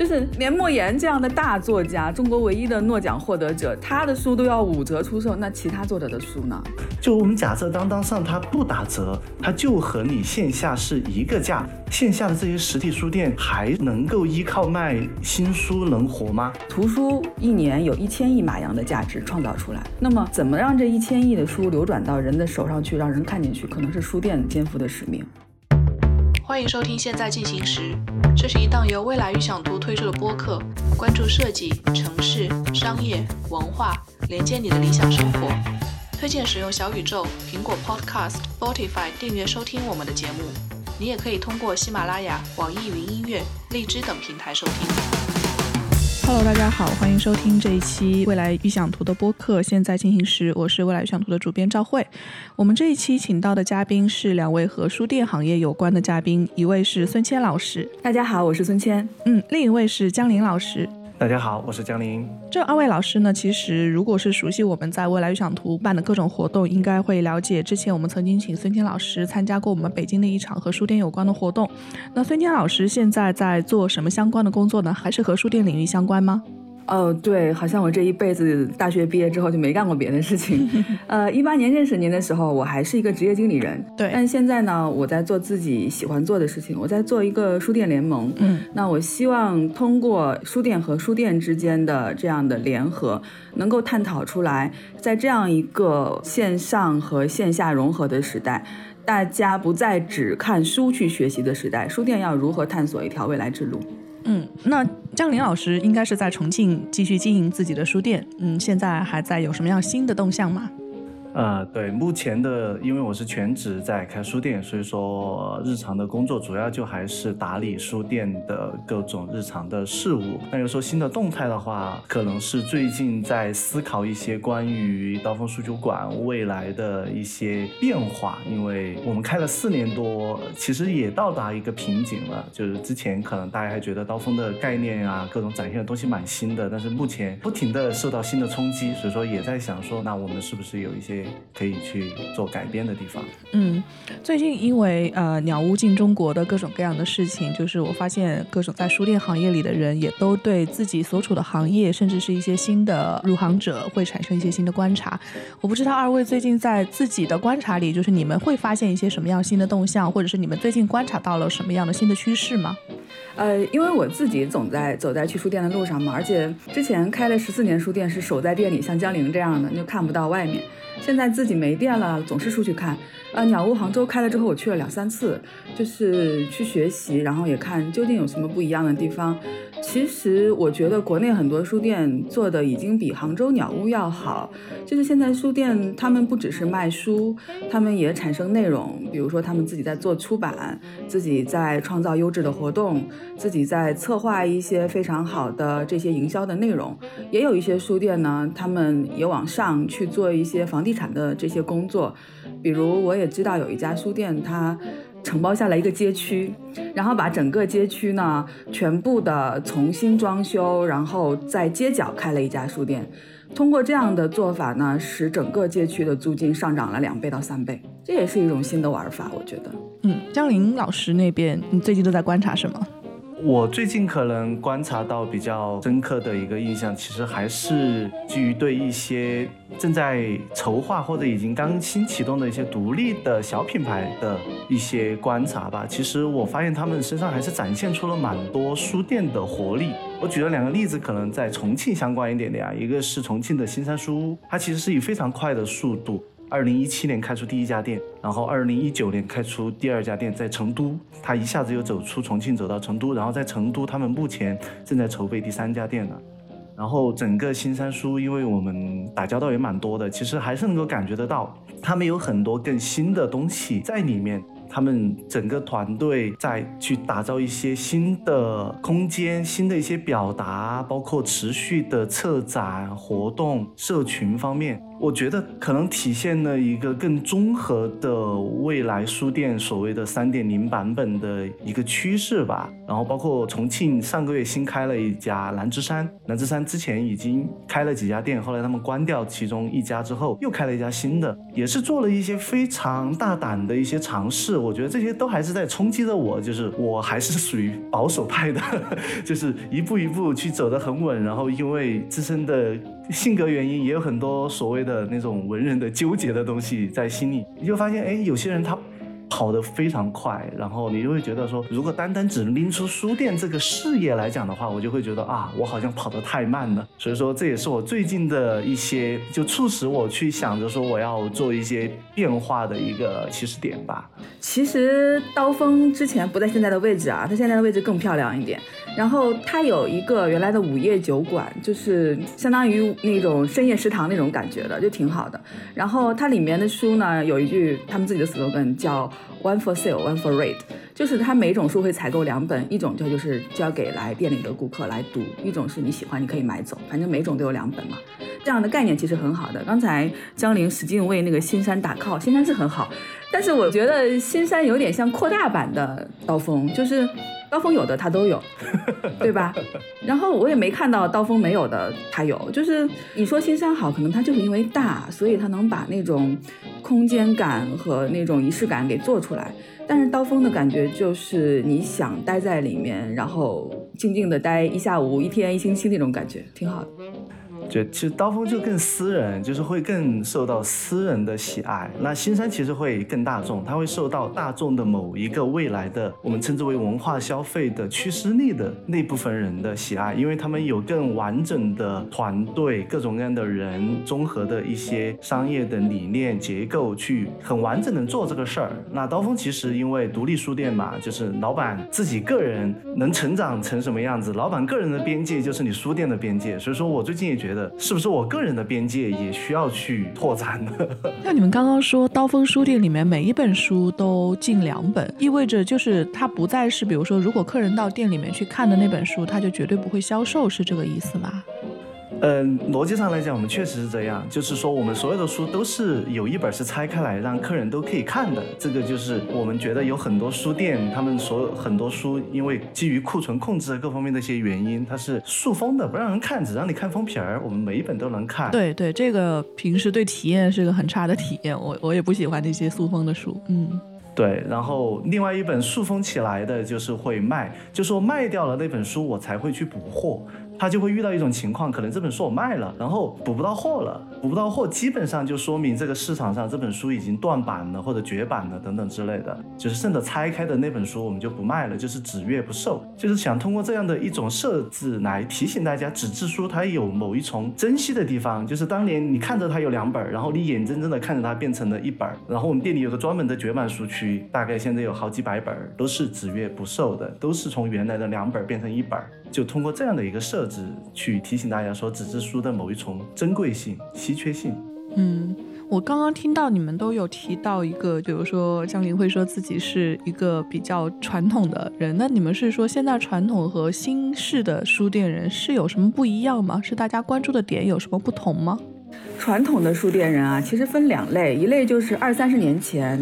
就是连莫言这样的大作家，中国唯一的诺奖获得者，他的书都要五折出售，那其他作者的书呢？就我们假设当当上它不打折，它就和你线下是一个价，线下的这些实体书店还能够依靠卖新书能活吗？图书一年有一千亿马洋的价值创造出来，那么怎么让这一千亿的书流转到人的手上去，让人看进去，可能是书店肩负的使命。欢迎收听《现在进行时》，这是一档由未来预想图推出的播客，关注设计、城市、商业、文化，连接你的理想生活。推荐使用小宇宙、苹果 Podcast、Spotify 订阅收听我们的节目。你也可以通过喜马拉雅、网易云音乐、荔枝等平台收听。Hello，大家好，欢迎收听这一期未来预想图的播客。现在进行时，我是未来预想图的主编赵慧。我们这一期请到的嘉宾是两位和书店行业有关的嘉宾，一位是孙谦老师，大家好，我是孙谦。嗯，另一位是江林老师。大家好，我是江林。这二位老师呢，其实如果是熟悉我们在未来预想图办的各种活动，应该会了解。之前我们曾经请孙坚老师参加过我们北京的一场和书店有关的活动。那孙坚老师现在在做什么相关的工作呢？还是和书店领域相关吗？哦，对，好像我这一辈子大学毕业之后就没干过别的事情。呃，一八年认识您的时候，我还是一个职业经理人。对，但现在呢，我在做自己喜欢做的事情，我在做一个书店联盟。嗯，那我希望通过书店和书店之间的这样的联合，能够探讨出来，在这样一个线上和线下融合的时代，大家不再只看书去学习的时代，书店要如何探索一条未来之路？嗯，那江林老师应该是在重庆继续经营自己的书店，嗯，现在还在有什么样新的动向吗？呃，对，目前的，因为我是全职在开书店，所以说日常的工作主要就还是打理书店的各种日常的事务。那要说新的动态的话，可能是最近在思考一些关于刀锋书酒馆未来的一些变化，因为我们开了四年多，其实也到达一个瓶颈了。就是之前可能大家还觉得刀锋的概念啊，各种展现的东西蛮新的，但是目前不停的受到新的冲击，所以说也在想说，那我们是不是有一些。可以去做改编的地方。嗯，最近因为呃鸟屋进中国的各种各样的事情，就是我发现各种在书店行业里的人也都对自己所处的行业，甚至是一些新的入行者会产生一些新的观察。我不知道二位最近在自己的观察里，就是你们会发现一些什么样新的动向，或者是你们最近观察到了什么样的新的趋势吗？呃，因为我自己总在走在去书店的路上嘛，而且之前开了十四年书店，是守在店里，像江玲这样的，就看不到外面。现在自己没电了，总是出去看。呃，鸟屋杭州开了之后，我去了两三次，就是去学习，然后也看究竟有什么不一样的地方。其实我觉得国内很多书店做的已经比杭州鸟屋要好。就是现在书店他们不只是卖书，他们也产生内容，比如说他们自己在做出版，自己在创造优质的活动，自己在策划一些非常好的这些营销的内容。也有一些书店呢，他们也往上去做一些房地产的这些工作，比如我。也知道有一家书店，它承包下来一个街区，然后把整个街区呢全部的重新装修，然后在街角开了一家书店。通过这样的做法呢，使整个街区的租金上涨了两倍到三倍，这也是一种新的玩法，我觉得。嗯，江林老师那边，你最近都在观察什么？我最近可能观察到比较深刻的一个印象，其实还是基于对一些正在筹划或者已经刚新启动的一些独立的小品牌的一些观察吧。其实我发现他们身上还是展现出了蛮多书店的活力。我举了两个例子，可能在重庆相关一点点啊，一个是重庆的新山书屋，它其实是以非常快的速度。二零一七年开出第一家店，然后二零一九年开出第二家店，在成都，他一下子又走出重庆，走到成都，然后在成都，他们目前正在筹备第三家店呢。然后整个新三叔，因为我们打交道也蛮多的，其实还是能够感觉得到，他们有很多更新的东西在里面。他们整个团队在去打造一些新的空间、新的一些表达，包括持续的策展活动、社群方面。我觉得可能体现了一个更综合的未来书店所谓的三点零版本的一个趋势吧。然后包括重庆上个月新开了一家南之山，南之山之前已经开了几家店，后来他们关掉其中一家之后，又开了一家新的，也是做了一些非常大胆的一些尝试。我觉得这些都还是在冲击着我，就是我还是属于保守派的，就是一步一步去走得很稳，然后因为自身的。性格原因也有很多所谓的那种文人的纠结的东西在心里，你就发现，哎，有些人他。跑得非常快，然后你就会觉得说，如果单单只拎出书店这个事业来讲的话，我就会觉得啊，我好像跑得太慢了。所以说，这也是我最近的一些就促使我去想着说我要做一些变化的一个起始点吧。其实刀锋之前不在现在的位置啊，它现在的位置更漂亮一点。然后它有一个原来的午夜酒馆，就是相当于那种深夜食堂那种感觉的，就挺好的。然后它里面的书呢，有一句他们自己的 slogan 叫。One for sale, one for read，就是它每种书会采购两本，一种就就是交给来店里的顾客来读，一种是你喜欢你可以买走，反正每种都有两本嘛。这样的概念其实很好的。刚才江玲使劲为那个新山打 call，新山是很好，但是我觉得新山有点像扩大版的刀锋，就是刀锋有的他都有，对吧？然后我也没看到刀锋没有的他有，就是你说新山好，可能它就是因为大，所以它能把那种。空间感和那种仪式感给做出来，但是刀锋的感觉就是你想待在里面，然后静静的待一下午、一天、一星期那种感觉，挺好的。就其实刀锋就更私人，就是会更受到私人的喜爱。那新山其实会更大众，它会受到大众的某一个未来的我们称之为文化消费的驱使力的那部分人的喜爱，因为他们有更完整的团队，各种各样的人，综合的一些商业的理念结构，去很完整的做这个事儿。那刀锋其实因为独立书店嘛，就是老板自己个人能成长成什么样子，老板个人的边界就是你书店的边界。所以说我最近也觉得。是不是我个人的边界也需要去拓展呢？那你们刚刚说，刀锋书店里面每一本书都进两本，意味着就是它不再是，比如说，如果客人到店里面去看的那本书，它就绝对不会销售，是这个意思吗？嗯，逻辑上来讲，我们确实是这样，就是说我们所有的书都是有一本是拆开来让客人都可以看的。这个就是我们觉得有很多书店，他们所有很多书，因为基于库存控制各方面的一些原因，它是塑封的，不让人看，只让你看封皮儿。我们每一本都能看。对对，这个平时对体验是个很差的体验，我我也不喜欢那些塑封的书。嗯，对。然后另外一本塑封起来的，就是会卖，就说卖掉了那本书，我才会去补货。他就会遇到一种情况，可能这本书我卖了，然后补不到货了，补不到货，基本上就说明这个市场上这本书已经断版了或者绝版了等等之类的，就是剩的拆开的那本书我们就不卖了，就是只阅不售，就是想通过这样的一种设置来提醒大家，纸质书它有某一重珍惜的地方，就是当年你看着它有两本，然后你眼睁睁的看着它变成了一本，然后我们店里有个专门的绝版书区，大概现在有好几百本都是只阅不售的，都是从原来的两本变成一本，就通过这样的一个设置。去提醒大家说纸质书的某一重珍贵性、稀缺性。嗯，我刚刚听到你们都有提到一个，比如说江林会说自己是一个比较传统的人，那你们是说现在传统和新式的书店人是有什么不一样吗？是大家关注的点有什么不同吗？传统的书店人啊，其实分两类，一类就是二三十年前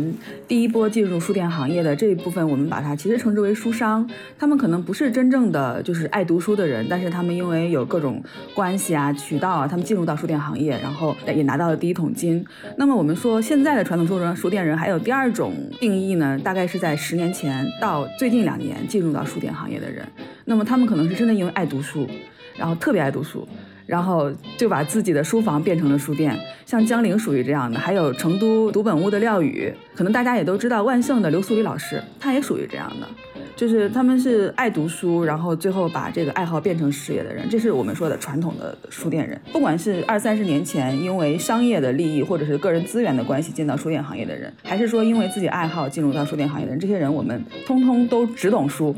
第一波进入书店行业的这一部分，我们把它其实称之为书商。他们可能不是真正的就是爱读书的人，但是他们因为有各种关系啊、渠道啊，他们进入到书店行业，然后也拿到了第一桶金。那么我们说现在的传统书人、书店人还有第二种定义呢，大概是在十年前到最近两年进入到书店行业的人。那么他们可能是真的因为爱读书，然后特别爱读书。然后就把自己的书房变成了书店，像江陵属于这样的，还有成都读本屋的廖宇，可能大家也都知道万盛的刘素礼老师，他也属于这样的，就是他们是爱读书，然后最后把这个爱好变成事业的人，这是我们说的传统的书店人。不管是二三十年前因为商业的利益或者是个人资源的关系进到书店行业的人，还是说因为自己爱好进入到书店行业的人，这些人我们通通都只懂书。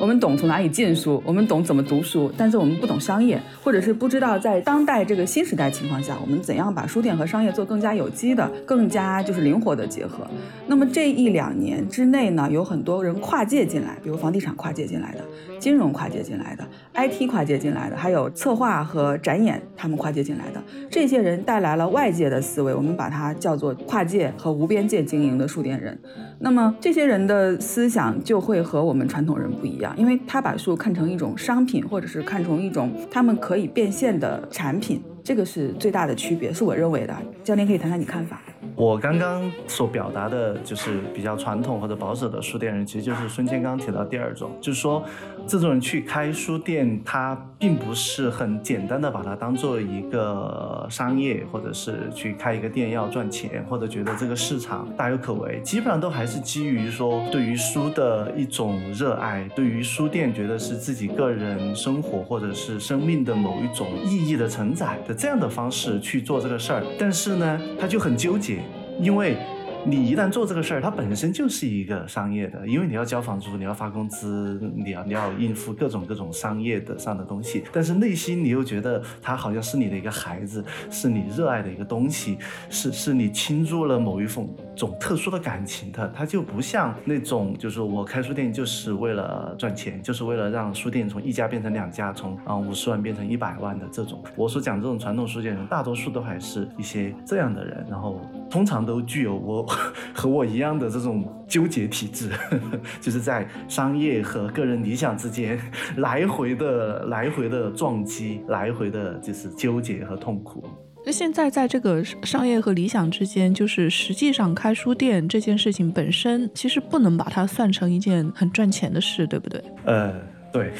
我们懂从哪里进书，我们懂怎么读书，但是我们不懂商业，或者是不知道在当代这个新时代情况下，我们怎样把书店和商业做更加有机的、更加就是灵活的结合。那么这一两年之内呢，有很多人跨界进来，比如房地产跨界进来的，金融跨界进来的，IT 跨界进来的，还有策划和展演他们跨界进来的，这些人带来了外界的思维，我们把它叫做跨界和无边界经营的书店人。那么这些人的思想就会和我们传统人不一样，因为他把树看成一种商品，或者是看成一种他们可以变现的产品，这个是最大的区别，是我认为的。教练可以谈谈你看法。我刚刚所表达的就是比较传统或者保守的书店人，其实就是孙谦刚提到第二种，就是说这种人去开书店，他并不是很简单的把它当做一个商业，或者是去开一个店要赚钱，或者觉得这个市场大有可为，基本上都还是基于说对于书的一种热爱，对于书店觉得是自己个人生活或者是生命的某一种意义的承载的这样的方式去做这个事儿，但是呢，他就很纠结。因为。你一旦做这个事儿，它本身就是一个商业的，因为你要交房租，你要发工资，你要你要应付各种各种商业的上的东西。但是内心你又觉得他好像是你的一个孩子，是你热爱的一个东西，是是你倾注了某一份种特殊的感情的。它就不像那种就是我开书店就是为了赚钱，就是为了让书店从一家变成两家，从啊五十万变成一百万的这种。我所讲这种传统书店人，大多数都还是一些这样的人，然后通常都具有我。和我一样的这种纠结体质，就是在商业和个人理想之间来回的、来回的撞击，来回的就是纠结和痛苦。那现在在这个商业和理想之间，就是实际上开书店这件事情本身，其实不能把它算成一件很赚钱的事，对不对？呃。对，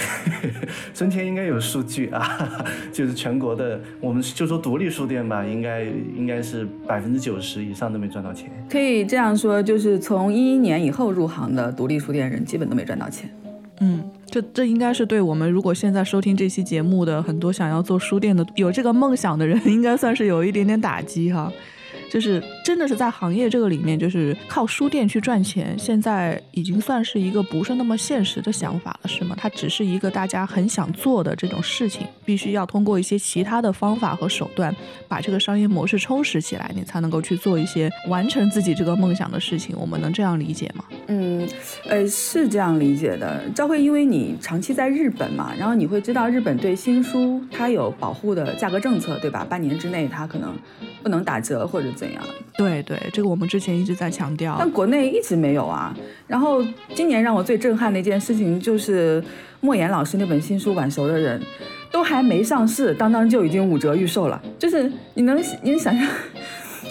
春天应该有数据啊，就是全国的，我们就说独立书店吧，应该应该是百分之九十以上都没赚到钱。可以这样说，就是从一一年以后入行的独立书店人，基本都没赚到钱。嗯，这这应该是对我们如果现在收听这期节目的很多想要做书店的、有这个梦想的人，应该算是有一点点打击哈。就是真的是在行业这个里面，就是靠书店去赚钱，现在已经算是一个不是那么现实的想法了，是吗？它只是一个大家很想做的这种事情，必须要通过一些其他的方法和手段，把这个商业模式充实起来，你才能够去做一些完成自己这个梦想的事情。我们能这样理解吗？嗯，呃，是这样理解的。赵慧，因为你长期在日本嘛，然后你会知道日本对新书它有保护的价格政策，对吧？半年之内它可能不能打折或者。怎样？对对，这个我们之前一直在强调，但国内一直没有啊。然后今年让我最震撼的一件事情就是莫言老师那本新书《晚熟的人》，都还没上市，当当就已经五折预售了。就是你能你能想象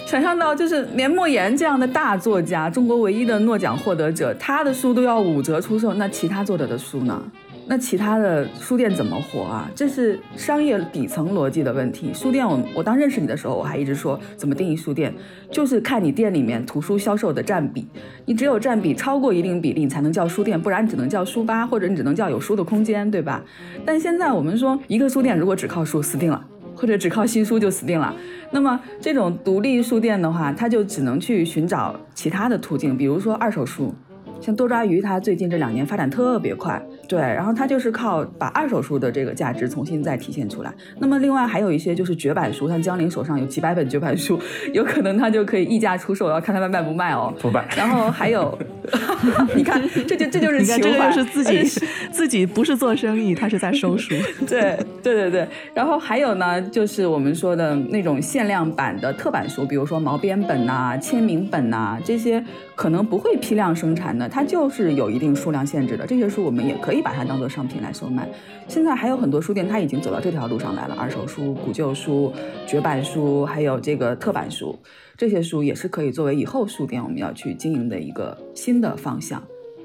想象到，就是连莫言这样的大作家，中国唯一的诺奖获得者，他的书都要五折出售，那其他作者的书呢？那其他的书店怎么活啊？这是商业底层逻辑的问题。书店，我我当认识你的时候，我还一直说怎么定义书店，就是看你店里面图书销售的占比。你只有占比超过一定比例，你才能叫书店，不然你只能叫书吧，或者你只能叫有书的空间，对吧？但现在我们说，一个书店如果只靠书死定了，或者只靠新书就死定了。那么这种独立书店的话，它就只能去寻找其他的途径，比如说二手书。像多抓鱼，它最近这两年发展特别快，对，然后它就是靠把二手书的这个价值重新再体现出来。那么另外还有一些就是绝版书，像江林手上有几百本绝版书，有可能他就可以溢价出售，要看他们卖不卖哦。不卖。然后还有，你看，这就这就是 情怀，是自己 自己不是做生意，他是在收书。对对对对。然后还有呢，就是我们说的那种限量版的特版书，比如说毛边本呐、签名本呐这些。可能不会批量生产的，它就是有一定数量限制的。这些书我们也可以把它当做商品来售卖。现在还有很多书店，它已经走到这条路上来了。二手书、古旧书、绝版书，还有这个特版书，这些书也是可以作为以后书店我们要去经营的一个新的方向。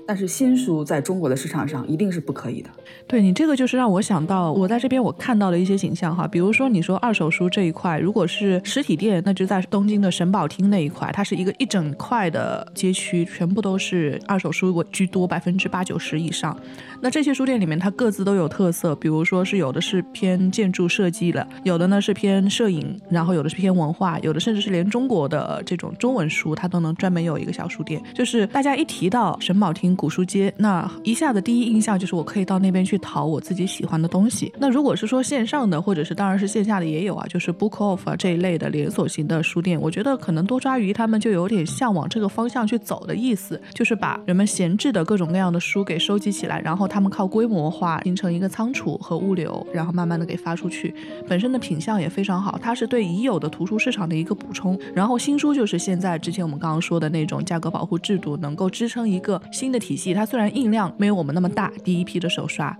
但是新书在中国的市场上一定是不可以的。对你这个就是让我想到，我在这边我看到的一些景象哈，比如说你说二手书这一块，如果是实体店，那就在东京的神保町那一块，它是一个一整块的街区，全部都是二手书我居多，百分之八九十以上。那这些书店里面，它各自都有特色，比如说是有的是偏建筑设计的，有的呢是偏摄影，然后有的是偏文化，有的甚至是连中国的这种中文书，它都能专门有一个小书店。就是大家一提到沈宝亭古书街，那一下子第一印象就是我可以到那边去淘我自己喜欢的东西。那如果是说线上的，或者是当然是线下的也有啊，就是 Book Off 啊这一类的连锁型的书店，我觉得可能多抓鱼他们就有点向往这个方向去走的意思，就是把人们闲置的各种各样的书给收集起来，然后他们靠规模化形成一个仓储和物流，然后慢慢的给发出去。本身的品相也非常好，它是对已有的图书市场的一个补充。然后新书就是现在之前我们刚刚说的那种价格保护制度，能够支撑一个新的体系。它虽然印量没有我们那么大，第一批的手刷。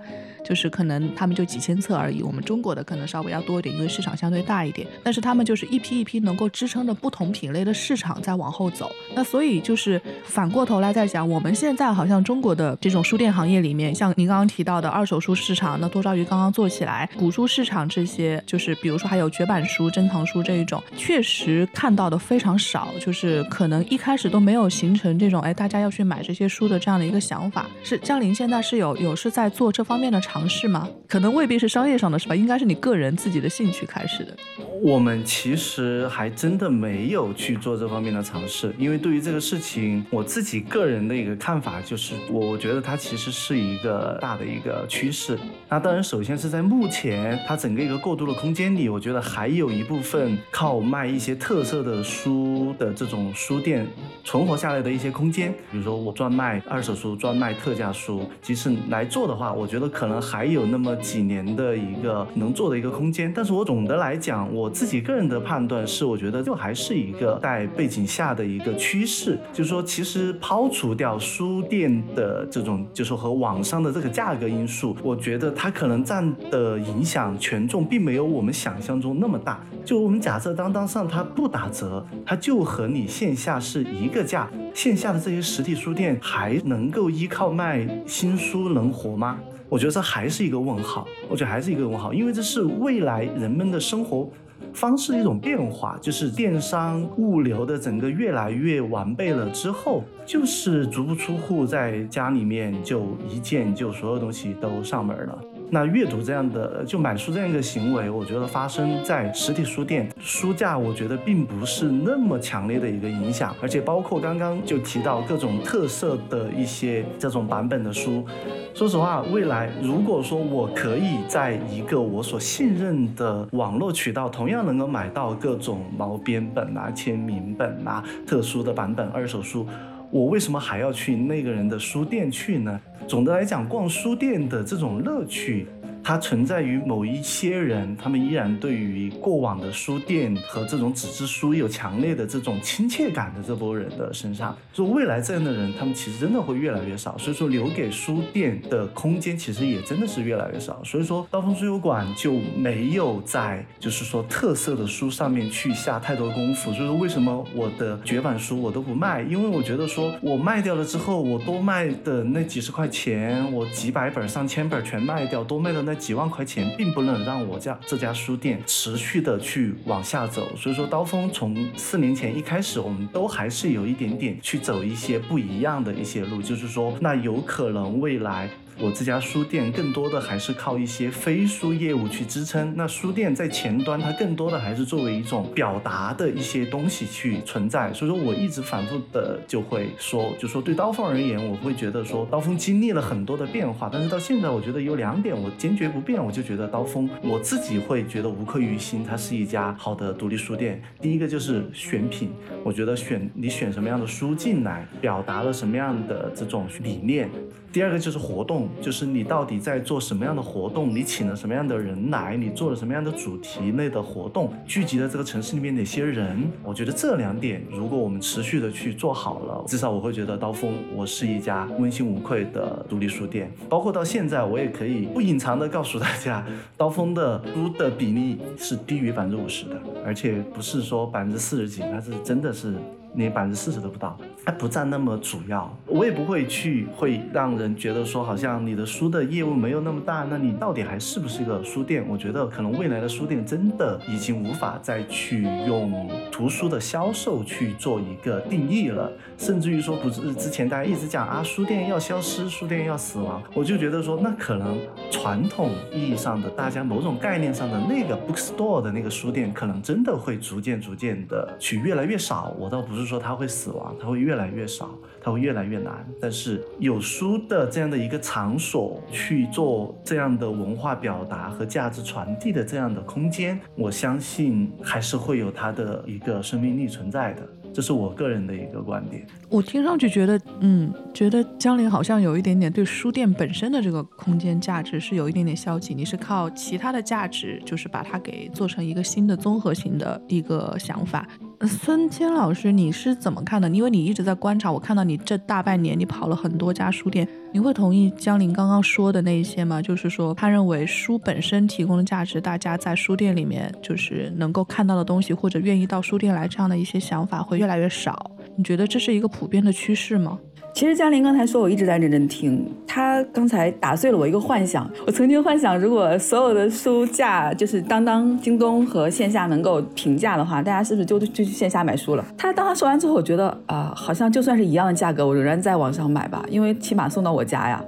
就是可能他们就几千册而已，我们中国的可能稍微要多一点，因为市场相对大一点。但是他们就是一批一批能够支撑着不同品类的市场在往后走。那所以就是反过头来再讲，我们现在好像中国的这种书店行业里面，像您刚刚提到的二手书市场，那多抓鱼刚刚做起来，古书市场这些，就是比如说还有绝版书、珍藏书这一种，确实看到的非常少。就是可能一开始都没有形成这种哎大家要去买这些书的这样的一个想法。是江林现在是有有是在做这方面的尝。尝试吗？可能未必是商业上的，是吧？应该是你个人自己的兴趣开始的。我们其实还真的没有去做这方面的尝试，因为对于这个事情，我自己个人的一个看法就是，我我觉得它其实是一个大的一个趋势。那当然，首先是在目前它整个一个过渡的空间里，我觉得还有一部分靠卖一些特色的书的这种书店存活下来的一些空间，比如说我专卖二手书、专卖特价书，即使来做的话，我觉得可能。还有那么几年的一个能做的一个空间，但是我总的来讲，我自己个人的判断是，我觉得就还是一个在背景下的一个趋势，就是说，其实抛除掉书店的这种，就是和网上的这个价格因素，我觉得它可能占的影响权重并没有我们想象中那么大。就我们假设当当上它不打折，它就和你线下是一个价，线下的这些实体书店还能够依靠卖新书能活吗？我觉得这还是一个问号，我觉得还是一个问号，因为这是未来人们的生活方式的一种变化，就是电商物流的整个越来越完备了之后，就是足不出户，在家里面就一键就所有东西都上门了。那阅读这样的就买书这样一个行为，我觉得发生在实体书店，书架我觉得并不是那么强烈的一个影响，而且包括刚刚就提到各种特色的一些这种版本的书，说实话，未来如果说我可以在一个我所信任的网络渠道，同样能够买到各种毛边本啊、签名本啊、特殊的版本二手书。我为什么还要去那个人的书店去呢？总的来讲，逛书店的这种乐趣。它存在于某一些人，他们依然对于过往的书店和这种纸质书有强烈的这种亲切感的这波人的身上，说未来这样的人，他们其实真的会越来越少。所以说，留给书店的空间其实也真的是越来越少。所以说，刀锋书友馆就没有在就是说特色的书上面去下太多功夫。所以说，为什么我的绝版书我都不卖？因为我觉得说我卖掉了之后，我多卖的那几十块钱，我几百本、上千本全卖掉，多卖的那。几万块钱并不能让我家这家书店持续的去往下走，所以说刀锋从四年前一开始，我们都还是有一点点去走一些不一样的一些路，就是说那有可能未来。我这家书店更多的还是靠一些非书业务去支撑。那书店在前端，它更多的还是作为一种表达的一些东西去存在。所以说我一直反复的就会说，就说对刀锋而言，我会觉得说刀锋经历了很多的变化，但是到现在，我觉得有两点我坚决不变，我就觉得刀锋我自己会觉得无愧于心，它是一家好的独立书店。第一个就是选品，我觉得选你选什么样的书进来，表达了什么样的这种理念。第二个就是活动，就是你到底在做什么样的活动，你请了什么样的人来，你做了什么样的主题类的活动，聚集了这个城市里面哪些人？我觉得这两点，如果我们持续的去做好了，至少我会觉得刀锋我是一家问心无愧的独立书店。包括到现在，我也可以不隐藏的告诉大家，刀锋的书的比例是低于百分之五十的，而且不是说百分之四十几，它是真的是。连百分之四十都不到，它不占那么主要。我也不会去会让人觉得说好像你的书的业务没有那么大，那你到底还是不是一个书店？我觉得可能未来的书店真的已经无法再去用图书的销售去做一个定义了，甚至于说不是之前大家一直讲啊书店要消失，书店要死亡，我就觉得说那可能传统意义上的大家某种概念上的那个 bookstore 的那个书店，可能真的会逐渐逐渐的去越来越少。我倒不是是说它会死亡，它会越来越少，它会越来越难。但是有书的这样的一个场所去做这样的文化表达和价值传递的这样的空间，我相信还是会有它的一个生命力存在的。这是我个人的一个观点。我听上去觉得，嗯，觉得江林好像有一点点对书店本身的这个空间价值是有一点点消极。你是靠其他的价值，就是把它给做成一个新的综合型的一个想法。孙坚老师，你是怎么看的？因为你一直在观察，我看到你这大半年你跑了很多家书店，你会同意江林刚刚说的那一些吗？就是说，他认为书本身提供的价值，大家在书店里面就是能够看到的东西，或者愿意到书店来这样的一些想法会越来越少。你觉得这是一个普遍的趋势吗？其实嘉玲刚才说，我一直在认真听。她刚才打碎了我一个幻想。我曾经幻想，如果所有的书架就是当当、京东和线下能够平价的话，大家是不是就就去线下买书了？她当她说完之后，我觉得啊，好像就算是一样的价格，我仍然在网上买吧，因为起码送到我家呀。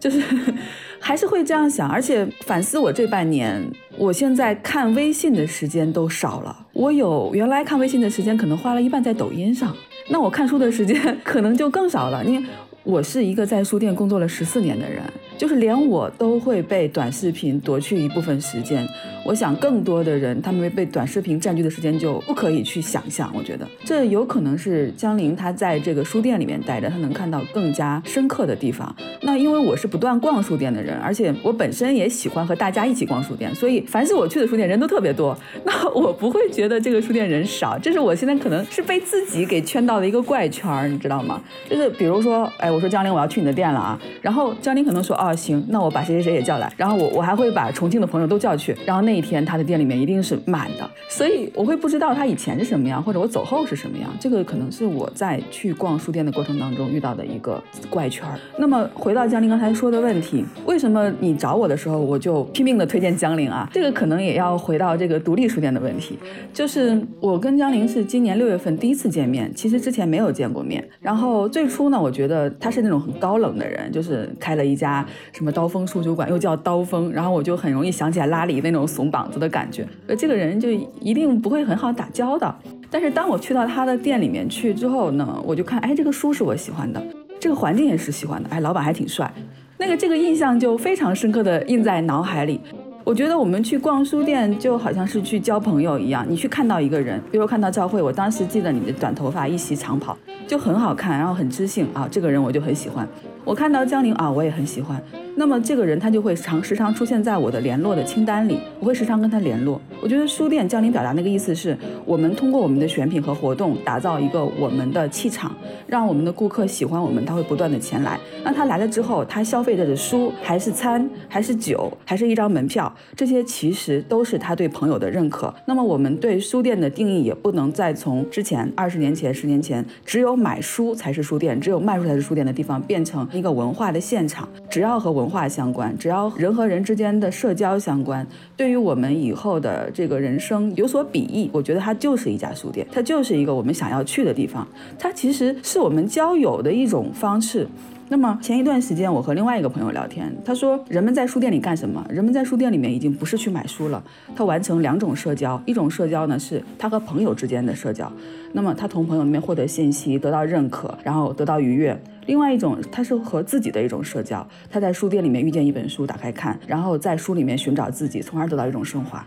就是 还是会这样想，而且反思我这半年，我现在看微信的时间都少了。我有原来看微信的时间，可能花了一半在抖音上。那我看书的时间 可能就更少了。你，我是一个在书店工作了十四年的人。就是连我都会被短视频夺去一部分时间，我想更多的人，他们被短视频占据的时间就不可以去想象。我觉得这有可能是江林他在这个书店里面待着，他能看到更加深刻的地方。那因为我是不断逛书店的人，而且我本身也喜欢和大家一起逛书店，所以凡是我去的书店人都特别多，那我不会觉得这个书店人少。这是我现在可能是被自己给圈到了一个怪圈，你知道吗？就是比如说，哎，我说江林我要去你的店了啊，然后江林可能说。哦，行，那我把谁谁谁也叫来，然后我我还会把重庆的朋友都叫去，然后那一天他的店里面一定是满的，所以我会不知道他以前是什么样，或者我走后是什么样，这个可能是我在去逛书店的过程当中遇到的一个怪圈。那么回到江林刚才说的问题，为什么你找我的时候我就拼命的推荐江林啊？这个可能也要回到这个独立书店的问题，就是我跟江林是今年六月份第一次见面，其实之前没有见过面。然后最初呢，我觉得他是那种很高冷的人，就是开了一家。什么刀锋书酒馆又叫刀锋，然后我就很容易想起来拉里那种怂膀子的感觉，呃，这个人就一定不会很好打交道。但是当我去到他的店里面去之后呢，我就看，哎，这个书是我喜欢的，这个环境也是喜欢的，哎，老板还挺帅，那个这个印象就非常深刻的印在脑海里。我觉得我们去逛书店就好像是去交朋友一样，你去看到一个人，比如看到赵慧，我当时记得你的短头发，一袭长袍，就很好看，然后很知性啊，这个人我就很喜欢。我看到江玲啊，我也很喜欢。那么这个人他就会常时常出现在我的联络的清单里，我会时常跟他联络。我觉得书店江林表达那个意思是我们通过我们的选品和活动，打造一个我们的气场，让我们的顾客喜欢我们，他会不断的前来。那他来了之后，他消费着的书还是餐，还是酒，还是一张门票，这些其实都是他对朋友的认可。那么我们对书店的定义也不能再从之前二十年前、十年前只有买书才是书店，只有卖书才是书店的地方，变成一个文化的现场，只要和文化相关，只要人和人之间的社交相关，对于我们以后的这个人生有所裨益，我觉得它就是一家书店，它就是一个我们想要去的地方，它其实是我们交友的一种方式。那么前一段时间，我和另外一个朋友聊天，他说，人们在书店里干什么？人们在书店里面已经不是去买书了，他完成两种社交，一种社交呢是他和朋友之间的社交，那么他从朋友里面获得信息，得到认可，然后得到愉悦。另外一种，他是和自己的一种社交，他在书店里面遇见一本书，打开看，然后在书里面寻找自己，从而得到一种升华。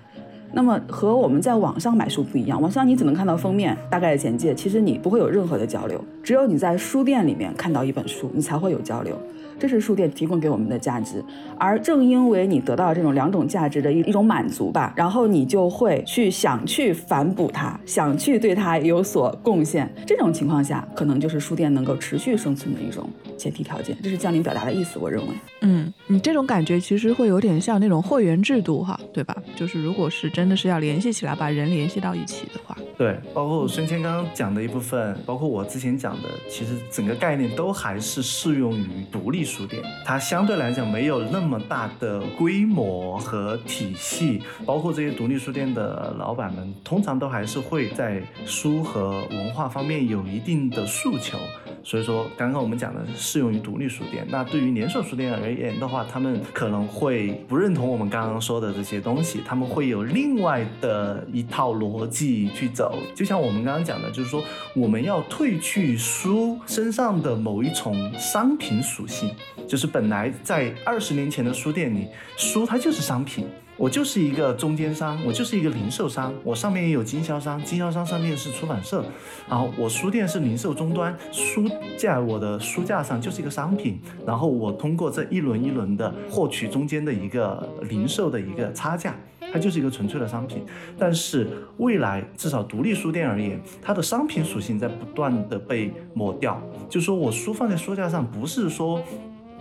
那么和我们在网上买书不一样，网上你只能看到封面、大概的简介，其实你不会有任何的交流。只有你在书店里面看到一本书，你才会有交流。这是书店提供给我们的价值。而正因为你得到这种两种价值的一一种满足吧，然后你就会去想去反哺它，想去对它有所贡献。这种情况下，可能就是书店能够持续生存的一种前提条件。这是江林表达的意思，我认为。嗯，你这种感觉其实会有点像那种会员制度哈，对吧？就是如果是真的是要联系起来，把人联系到一起的话，对，包括孙谦刚刚讲的一部分，包括我之前讲的，其实整个概念都还是适用于独立书店，它相对来讲没有那么大的规模和体系，包括这些独立书店的老板们，通常都还是会在书和文化方面有一定的诉求。所以说，刚刚我们讲的适用于独立书店，那对于连锁书店而言的话，他们可能会不认同我们刚刚说的这些东西，他们会有另外的一套逻辑去走。就像我们刚刚讲的，就是说我们要褪去书身上的某一重商品属性，就是本来在二十年前的书店里，书它就是商品。我就是一个中间商，我就是一个零售商，我上面也有经销商，经销商上面是出版社，然后我书店是零售终端，书架我的书架上就是一个商品，然后我通过这一轮一轮的获取中间的一个零售的一个差价，它就是一个纯粹的商品。但是未来至少独立书店而言，它的商品属性在不断的被抹掉，就说我书放在书架上，不是说。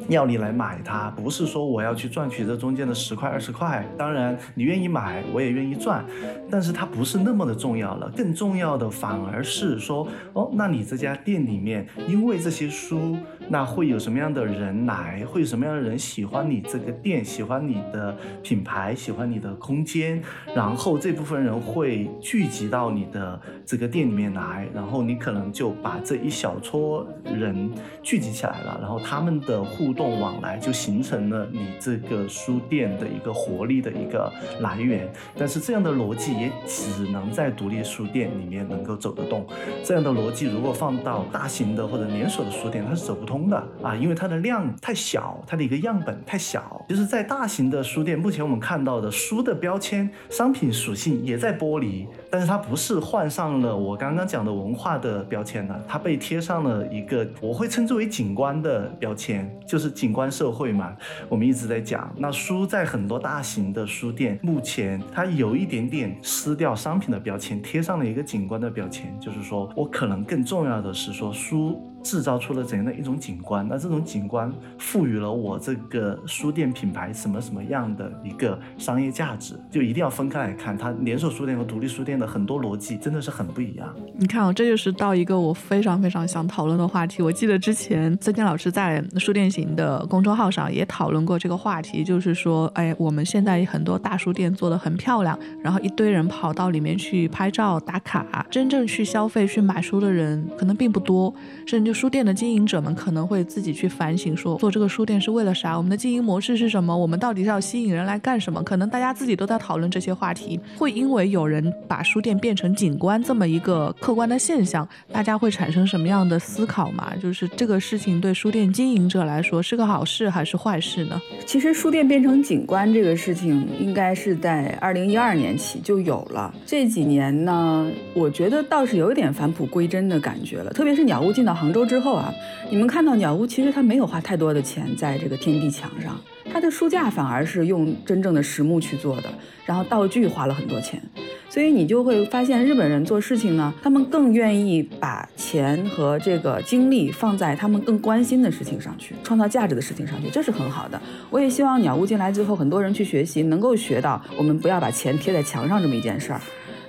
要你来买它，不是说我要去赚取这中间的十块二十块。当然，你愿意买，我也愿意赚，但是它不是那么的重要了。更重要的反而是说，哦，那你这家店里面，因为这些书，那会有什么样的人来？会有什么样的人喜欢你这个店，喜欢你的品牌，喜欢你的空间？然后这部分人会聚集到你的这个店里面来，然后你可能就把这一小撮人聚集起来了，然后他们的互。动往来就形成了你这个书店的一个活力的一个来源，但是这样的逻辑也只能在独立书店里面能够走得动。这样的逻辑如果放到大型的或者连锁的书店，它是走不通的啊，因为它的量太小，它的一个样本太小。就是在大型的书店，目前我们看到的书的标签、商品属性也在剥离，但是它不是换上了我刚刚讲的文化的标签了，它被贴上了一个我会称之为景观的标签，就是景观社会嘛，我们一直在讲。那书在很多大型的书店，目前它有一点点撕掉商品的标签，贴上了一个景观的标签。就是说我可能更重要的是说书。制造出了怎样的一种景观？那这种景观赋予了我这个书店品牌什么什么样的一个商业价值？就一定要分开来看，它连锁书店和独立书店的很多逻辑真的是很不一样。你看啊，这就是到一个我非常非常想讨论的话题。我记得之前曾健老师在书店型的公众号上也讨论过这个话题，就是说，哎，我们现在很多大书店做的很漂亮，然后一堆人跑到里面去拍照打卡，真正去消费去买书的人可能并不多，甚至。就书店的经营者们可能会自己去反省，说做这个书店是为了啥？我们的经营模式是什么？我们到底是要吸引人来干什么？可能大家自己都在讨论这些话题。会因为有人把书店变成景观这么一个客观的现象，大家会产生什么样的思考吗？就是这个事情对书店经营者来说是个好事还是坏事呢？其实书店变成景观这个事情，应该是在二零一二年起就有了。这几年呢，我觉得倒是有一点返璞归真的感觉了。特别是鸟屋进到杭州。之后啊，你们看到鸟屋其实它没有花太多的钱在这个天地墙上，它的书架反而是用真正的实木去做的，然后道具花了很多钱，所以你就会发现日本人做事情呢，他们更愿意把钱和这个精力放在他们更关心的事情上去，创造价值的事情上去，这是很好的。我也希望鸟屋进来之后，很多人去学习，能够学到我们不要把钱贴在墙上这么一件事儿。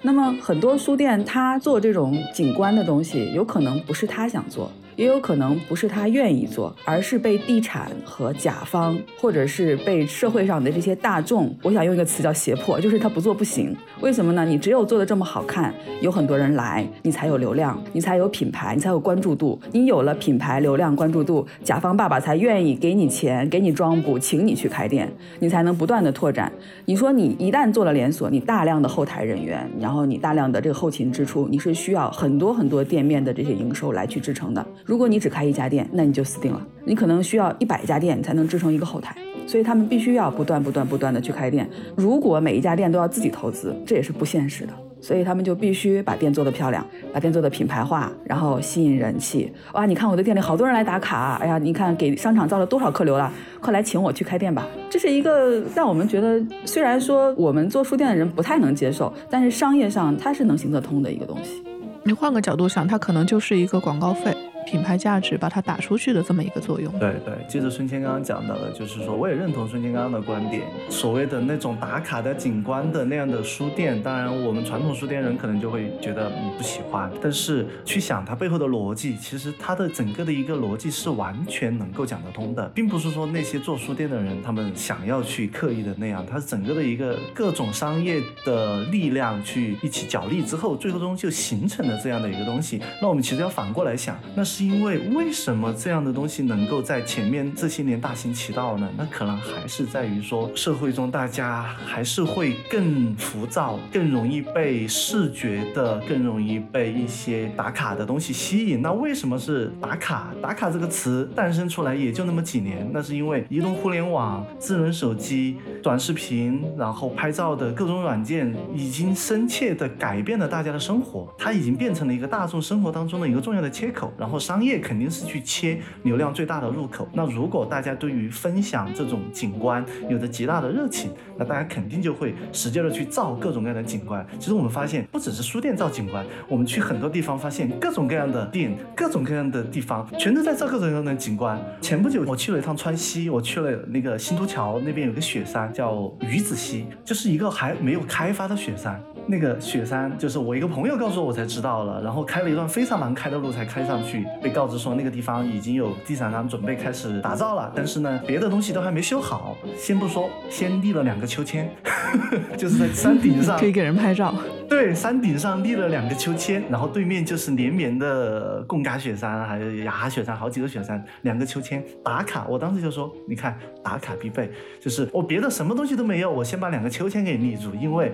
那么很多书店，他做这种景观的东西，有可能不是他想做。也有可能不是他愿意做，而是被地产和甲方，或者是被社会上的这些大众，我想用一个词叫胁迫，就是他不做不行。为什么呢？你只有做的这么好看，有很多人来，你才有流量，你才有品牌，你才有关注度。你有了品牌、流量、关注度，甲方爸爸才愿意给你钱，给你装补，请你去开店，你才能不断的拓展。你说你一旦做了连锁，你大量的后台人员，然后你大量的这个后勤支出，你是需要很多很多店面的这些营收来去支撑的。如果你只开一家店，那你就死定了。你可能需要一百家店才能支撑一个后台，所以他们必须要不断、不断、不断的去开店。如果每一家店都要自己投资，这也是不现实的。所以他们就必须把店做得漂亮，把店做得品牌化，然后吸引人气。哇，你看我的店里好多人来打卡，哎呀，你看给商场造了多少客流了，快来请我去开店吧。这是一个让我们觉得，虽然说我们做书店的人不太能接受，但是商业上它是能行得通的一个东西。你换个角度想，它可能就是一个广告费。品牌价值把它打出去的这么一个作用。对对，接着孙谦刚刚讲到的，就是说我也认同孙谦刚刚的观点。所谓的那种打卡的景观的那样的书店，当然我们传统书店人可能就会觉得你不喜欢。但是去想它背后的逻辑，其实它的整个的一个逻辑是完全能够讲得通的，并不是说那些做书店的人他们想要去刻意的那样，它是整个的一个各种商业的力量去一起角力之后，最终就形成了这样的一个东西。那我们其实要反过来想，那是。因为为什么这样的东西能够在前面这些年大行其道呢？那可能还是在于说社会中大家还是会更浮躁，更容易被视觉的，更容易被一些打卡的东西吸引。那为什么是打卡？打卡这个词诞生出来也就那么几年，那是因为移动互联网、智能手机、短视频，然后拍照的各种软件，已经深切的改变了大家的生活，它已经变成了一个大众生活当中的一个重要的切口，然后。商业肯定是去切流量最大的入口。那如果大家对于分享这种景观有着极大的热情，那大家肯定就会使劲的去造各种各样的景观。其实我们发现，不只是书店造景观，我们去很多地方发现各种各样的店，各种各样的地方全都在造各种各样的景观。前不久我去了一趟川西，我去了那个新都桥那边有个雪山叫鱼子溪，就是一个还没有开发的雪山。那个雪山就是我一个朋友告诉我，我才知道了。然后开了一段非常难开的路才开上去，被告知说那个地方已经有地产商准备开始打造了，但是呢，别的东西都还没修好。先不说，先立了两个秋千，就是在山顶上可以给人拍照。对，山顶上立了两个秋千，然后对面就是连绵的贡嘎雪山，还有雅哈雪山，好几个雪山，两个秋千打卡。我当时就说，你看打卡必备，就是我别的什么东西都没有，我先把两个秋千给立住，因为。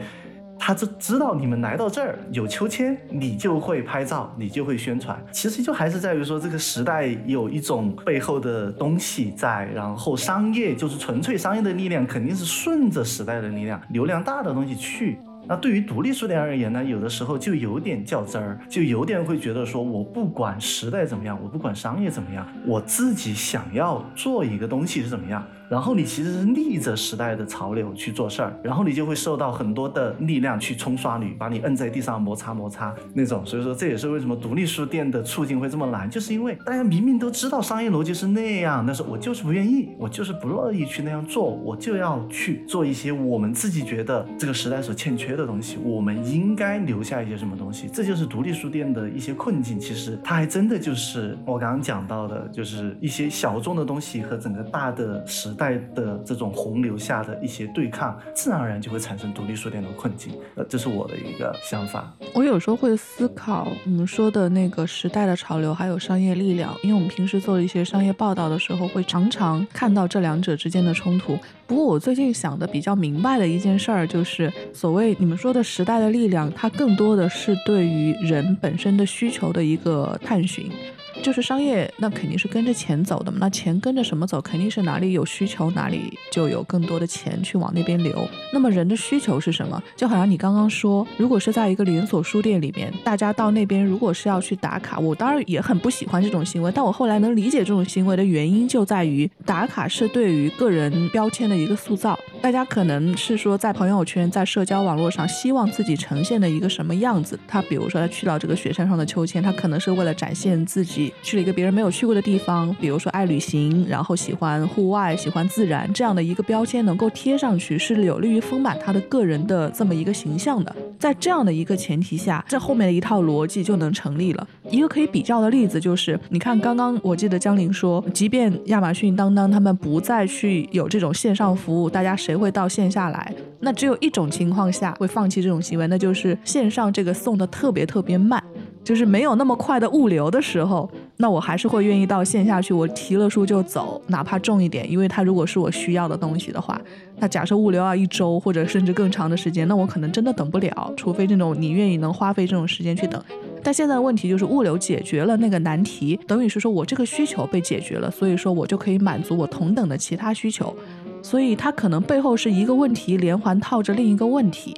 他就知道你们来到这儿有秋千，你就会拍照，你就会宣传。其实就还是在于说，这个时代有一种背后的东西在，然后商业就是纯粹商业的力量，肯定是顺着时代的力量，流量大的东西去。那对于独立书店而言呢，有的时候就有点较真儿，就有点会觉得说，我不管时代怎么样，我不管商业怎么样，我自己想要做一个东西是怎么样。然后你其实是逆着时代的潮流去做事儿，然后你就会受到很多的力量去冲刷你，把你摁在地上摩擦摩擦那种。所以说这也是为什么独立书店的处境会这么难，就是因为大家明明都知道商业逻辑是那样，但是我就是不愿意，我就是不乐意去那样做，我就要去做一些我们自己觉得这个时代所欠缺的东西，我们应该留下一些什么东西，这就是独立书店的一些困境。其实它还真的就是我刚刚讲到的，就是一些小众的东西和整个大的时。代的这种洪流下的一些对抗，自然而然就会产生独立书店的困境。呃，这是我的一个想法。我有时候会思考你们说的那个时代的潮流，还有商业力量，因为我们平时做一些商业报道的时候，会常常看到这两者之间的冲突。不过我最近想的比较明白的一件事儿，就是所谓你们说的时代的力量，它更多的是对于人本身的需求的一个探寻。就是商业，那肯定是跟着钱走的嘛。那钱跟着什么走？肯定是哪里有需求，哪里就有更多的钱去往那边流。那么人的需求是什么？就好像你刚刚说，如果是在一个连锁书店里面，大家到那边如果是要去打卡，我当然也很不喜欢这种行为。但我后来能理解这种行为的原因，就在于打卡是对于个人标签的一个塑造。大家可能是说在朋友圈、在社交网络上，希望自己呈现的一个什么样子。他比如说他去到这个雪山上的秋千，他可能是为了展现自己。去了一个别人没有去过的地方，比如说爱旅行，然后喜欢户外、喜欢自然这样的一个标签能够贴上去，是有利于丰满他的个人的这么一个形象的。在这样的一个前提下，这后面的一套逻辑就能成立了。一个可以比较的例子就是，你看刚刚我记得江林说，即便亚马逊、当当他们不再去有这种线上服务，大家谁会到线下来？那只有一种情况下会放弃这种行为，那就是线上这个送的特别特别慢。就是没有那么快的物流的时候，那我还是会愿意到线下去。我提了书就走，哪怕重一点，因为它如果是我需要的东西的话，那假设物流要一周或者甚至更长的时间，那我可能真的等不了。除非这种你愿意能花费这种时间去等。但现在的问题就是物流解决了那个难题，等于是说我这个需求被解决了，所以说我就可以满足我同等的其他需求。所以它可能背后是一个问题连环套着另一个问题。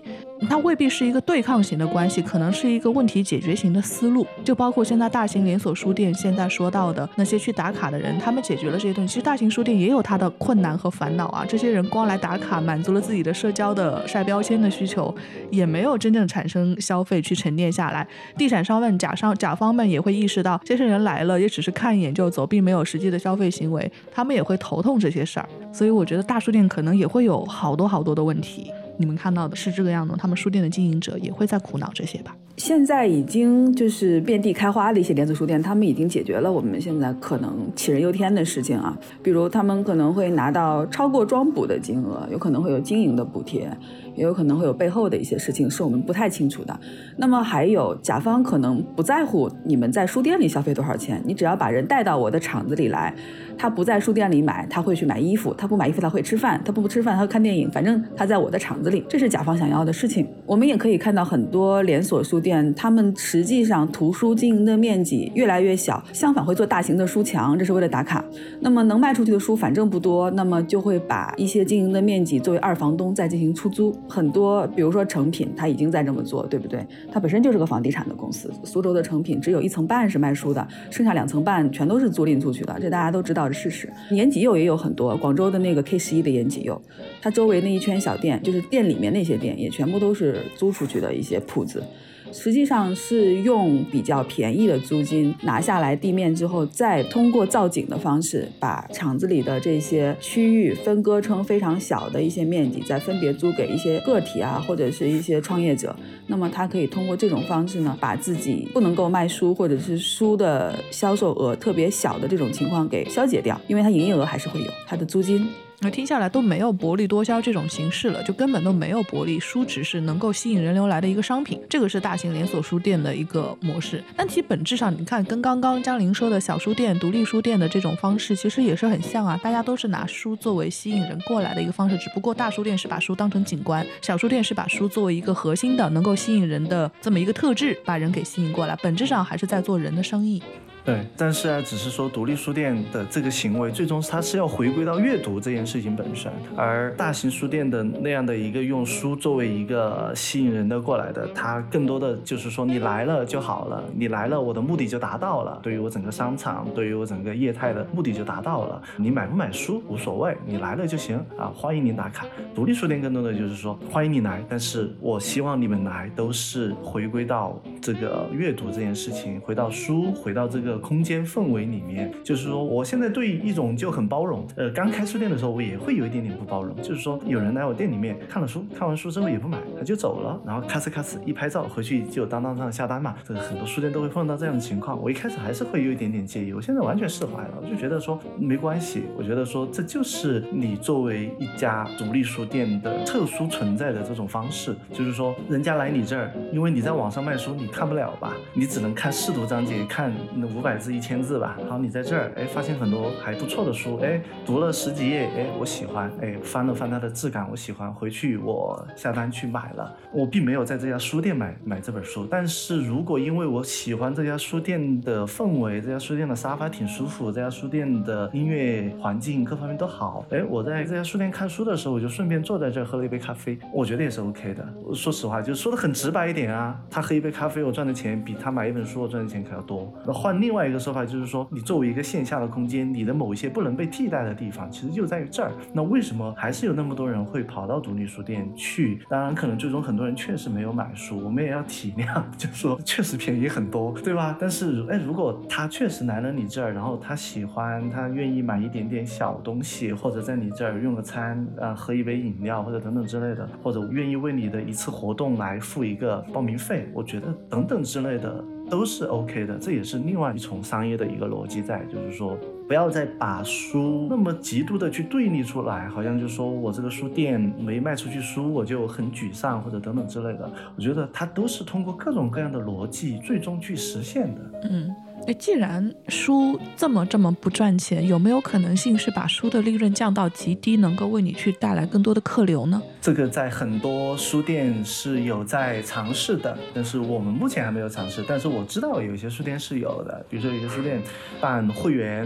它未必是一个对抗型的关系，可能是一个问题解决型的思路。就包括现在大型连锁书店现在说到的那些去打卡的人，他们解决了这些东西。其实大型书店也有它的困难和烦恼啊。这些人光来打卡，满足了自己的社交的晒标签的需求，也没有真正产生消费去沉淀下来。地产商们、甲商、甲方们也会意识到，这些人来了也只是看一眼就走，并没有实际的消费行为，他们也会头痛这些事儿。所以我觉得大书店可能也会有好多好多的问题。你们看到的是这个样子，他们书店的经营者也会在苦恼这些吧？现在已经就是遍地开花的一些连锁书店，他们已经解决了我们现在可能杞人忧天的事情啊，比如他们可能会拿到超过装补的金额，有可能会有经营的补贴。也有可能会有背后的一些事情是我们不太清楚的。那么还有甲方可能不在乎你们在书店里消费多少钱，你只要把人带到我的厂子里来，他不在书店里买，他会去买衣服，他不买衣服他会吃饭，他不吃饭他会看电影，反正他在我的厂子里，这是甲方想要的事情。我们也可以看到很多连锁书店，他们实际上图书经营的面积越来越小，相反会做大型的书墙，这是为了打卡。那么能卖出去的书反正不多，那么就会把一些经营的面积作为二房东再进行出租。很多，比如说成品，它已经在这么做，对不对？它本身就是个房地产的公司。苏州的成品只有一层半是卖书的，剩下两层半全都是租赁出去的，这大家都知道的事实。延吉佑也有很多，广州的那个 K 十一的延吉佑，它周围那一圈小店，就是店里面那些店，也全部都是租出去的一些铺子。实际上是用比较便宜的租金拿下来地面之后，再通过造景的方式，把厂子里的这些区域分割成非常小的一些面积，再分别租给一些个体啊，或者是一些创业者。那么他可以通过这种方式呢，把自己不能够卖书或者是书的销售额特别小的这种情况给消解掉，因为它营业额还是会有，它的租金。那听下来都没有薄利多销这种形式了，就根本都没有薄利，书只是能够吸引人流来的一个商品，这个是大型连锁书店的一个模式。但其本质上，你看跟刚刚江林说的小书店、独立书店的这种方式，其实也是很像啊。大家都是拿书作为吸引人过来的一个方式，只不过大书店是把书当成景观，小书店是把书作为一个核心的能够吸引人的这么一个特质，把人给吸引过来。本质上还是在做人的生意。对，但是啊，只是说独立书店的这个行为，最终它是要回归到阅读这件事情本身，而大型书店的那样的一个用书作为一个吸引人的过来的，它更多的就是说你来了就好了，你来了我的目的就达到了，对于我整个商场，对于我整个业态的目的就达到了，你买不买书无所谓，你来了就行啊，欢迎您打卡。独立书店更多的就是说欢迎你来，但是我希望你们来都是回归到这个阅读这件事情，回到书，回到这个。空间氛围里面，就是说，我现在对一种就很包容。呃，刚开书店的时候，我也会有一点点不包容，就是说，有人来我店里面看了书，看完书之后也不买，他就走了，然后咔哧咔哧一拍照，回去就当当上下单嘛。这个很多书店都会碰到这样的情况。我一开始还是会有一点点介意，我现在完全释怀了，我就觉得说没关系。我觉得说这就是你作为一家独立书店的特殊存在的这种方式，就是说，人家来你这儿，因为你在网上卖书，你看不了吧？你只能看试读章节，看那五百。百字一千字吧，好，你在这儿，哎，发现很多还不错的书，哎，读了十几页，哎，我喜欢，哎，翻了翻它的质感，我喜欢，回去我下单去买了。我并没有在这家书店买买这本书，但是如果因为我喜欢这家书店的氛围，这家书店的沙发挺舒服，这家书店的音乐环境各方面都好，哎，我在这家书店看书的时候，我就顺便坐在这儿喝了一杯咖啡，我觉得也是 OK 的。说实话，就说的很直白一点啊，他喝一杯咖啡，我赚的钱比他买一本书我赚的钱可要多。那换另外。另外一个说法就是说，你作为一个线下的空间，你的某一些不能被替代的地方，其实就在于这儿。那为什么还是有那么多人会跑到独立书店去？当然，可能最终很多人确实没有买书，我们也要体谅，就说确实便宜很多，对吧？但是，哎，如果他确实来了你这儿，然后他喜欢，他愿意买一点点小东西，或者在你这儿用个餐，啊，喝一杯饮料或者等等之类的，或者愿意为你的一次活动来付一个报名费，我觉得等等之类的。都是 OK 的，这也是另外一重商业的一个逻辑在，就是说不要再把书那么极度的去对立出来，好像就说我这个书店没卖出去书，我就很沮丧或者等等之类的。我觉得它都是通过各种各样的逻辑最终去实现的。嗯。哎，既然书这么这么不赚钱，有没有可能性是把书的利润降到极低，能够为你去带来更多的客流呢？这个在很多书店是有在尝试的，但是我们目前还没有尝试。但是我知道有一些书店是有的，比如说有些书店办会员，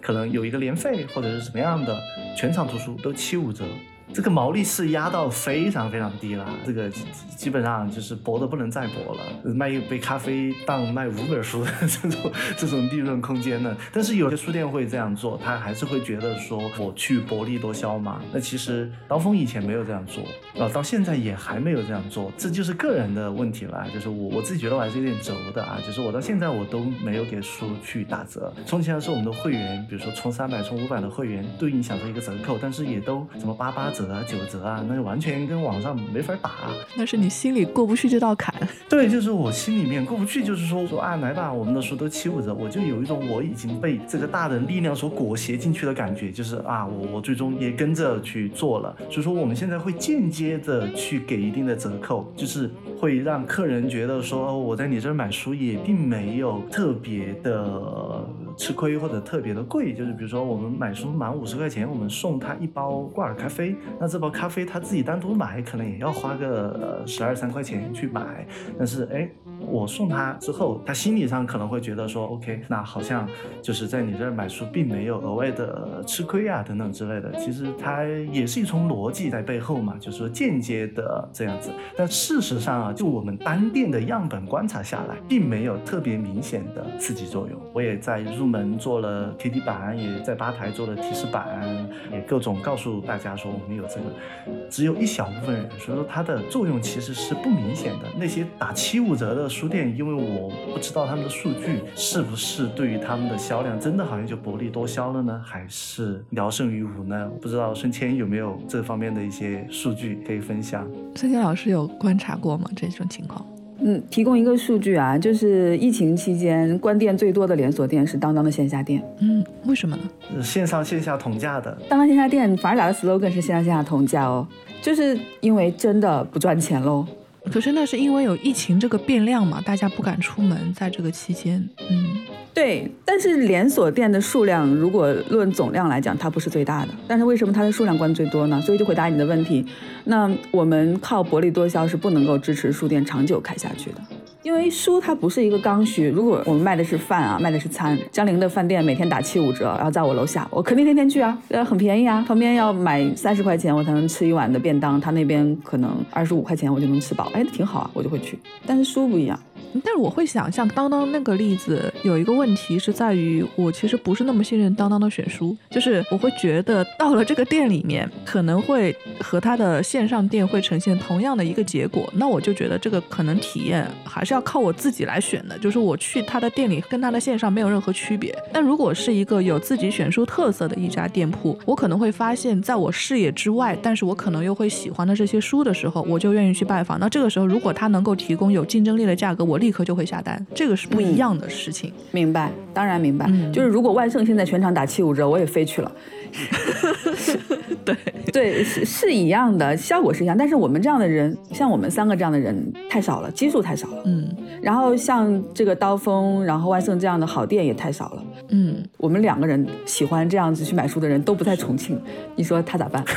可能有一个年费或者是什么样的，全场图书都七五折。这个毛利是压到非常非常低了，这个基本上就是薄的不能再薄了，卖一杯咖啡当卖五本书的 这种这种利润空间呢。但是有些书店会这样做，他还是会觉得说我去薄利多销嘛。那其实刀锋以前没有这样做，啊，到现在也还没有这样做，这就是个人的问题了。就是我我自己觉得我还是有点轴的啊，就是我到现在我都没有给书去打折。充钱的是我们的会员，比如说充三百、充五百的会员，对应享受一个折扣，但是也都什么八八折啊、九折啊，那就完全跟网上没法打。那是你心里过不去这道坎。对，就是我心里面过不去，就是说说啊，来吧，我们的书都七五折，我就有一种我已经被这个大的力量所裹挟进去的感觉，就是啊，我我最终也跟着去做了。所以说我们现在会间接的去给一定的折扣，就是会让客人觉得说我在你这儿买书也并没有特别的吃亏或者特别的贵，就是比如说我们买书满五十块钱，我们送他一包挂耳咖啡，那这包咖啡他自己单独买可能也要花个十二三块钱去买，但是哎，我送他之后，他心理上可能会觉得说，OK，那好像就是在你这儿买书并没有额外的吃亏啊等等之类的，其实它也是一重逻辑在背后嘛，就是说间接的这样子，但事实上啊，就我们单店的样本观察下来，并没有特别明显的刺激作用。我也在入门做了 K D 板，也在吧台做了提示板，也各种告诉大家说我们有这个，只有一小部分人，所以说它的作用其实是不明显的。那些打七五折的书店，因为我不知道他们的数据是不是对于他们的销量真的好像就薄利多销了呢，还是聊胜于无呢？不知道孙谦有没有这方面的一些数据可以分享？孙谦老师有观察过吗？这种情况？嗯，提供一个数据啊，就是疫情期间关店最多的连锁店是当当的线下店。嗯，为什么呢？线上线下同价的。当当线下店反而打的 slogan 是线上线下同价哦，就是因为真的不赚钱喽。可是那是因为有疫情这个变量嘛，大家不敢出门，在这个期间，嗯，对。但是连锁店的数量，如果论总量来讲，它不是最大的。但是为什么它的数量关最多呢？所以就回答你的问题，那我们靠薄利多销是不能够支持书店长久开下去的。因为书它不是一个刚需，如果我们卖的是饭啊，卖的是餐，江陵的饭店每天打七五折，然后在我楼下，我肯定天天去啊，呃，很便宜啊。旁边要买三十块钱我才能吃一碗的便当，他那边可能二十五块钱我就能吃饱，哎，挺好啊，我就会去。但是书不一样。但是我会想，像当当那个例子，有一个问题是在于，我其实不是那么信任当当的选书，就是我会觉得到了这个店里面，可能会和他的线上店会呈现同样的一个结果，那我就觉得这个可能体验还是要靠我自己来选的，就是我去他的店里跟他的线上没有任何区别。但如果是一个有自己选书特色的一家店铺，我可能会发现，在我视野之外，但是我可能又会喜欢的这些书的时候，我就愿意去拜访。那这个时候，如果他能够提供有竞争力的价格，我立刻就会下单，这个是不一样的事情。明白，当然明白。就是如果万盛现在全场打七五折，我也飞去了。对对，是是一样的，效果是一样。但是我们这样的人，像我们三个这样的人太少了，基数太少了。嗯。然后像这个刀锋，然后万盛这样的好店也太少了。嗯。我们两个人喜欢这样子去买书的人都不在重庆，你说他咋办？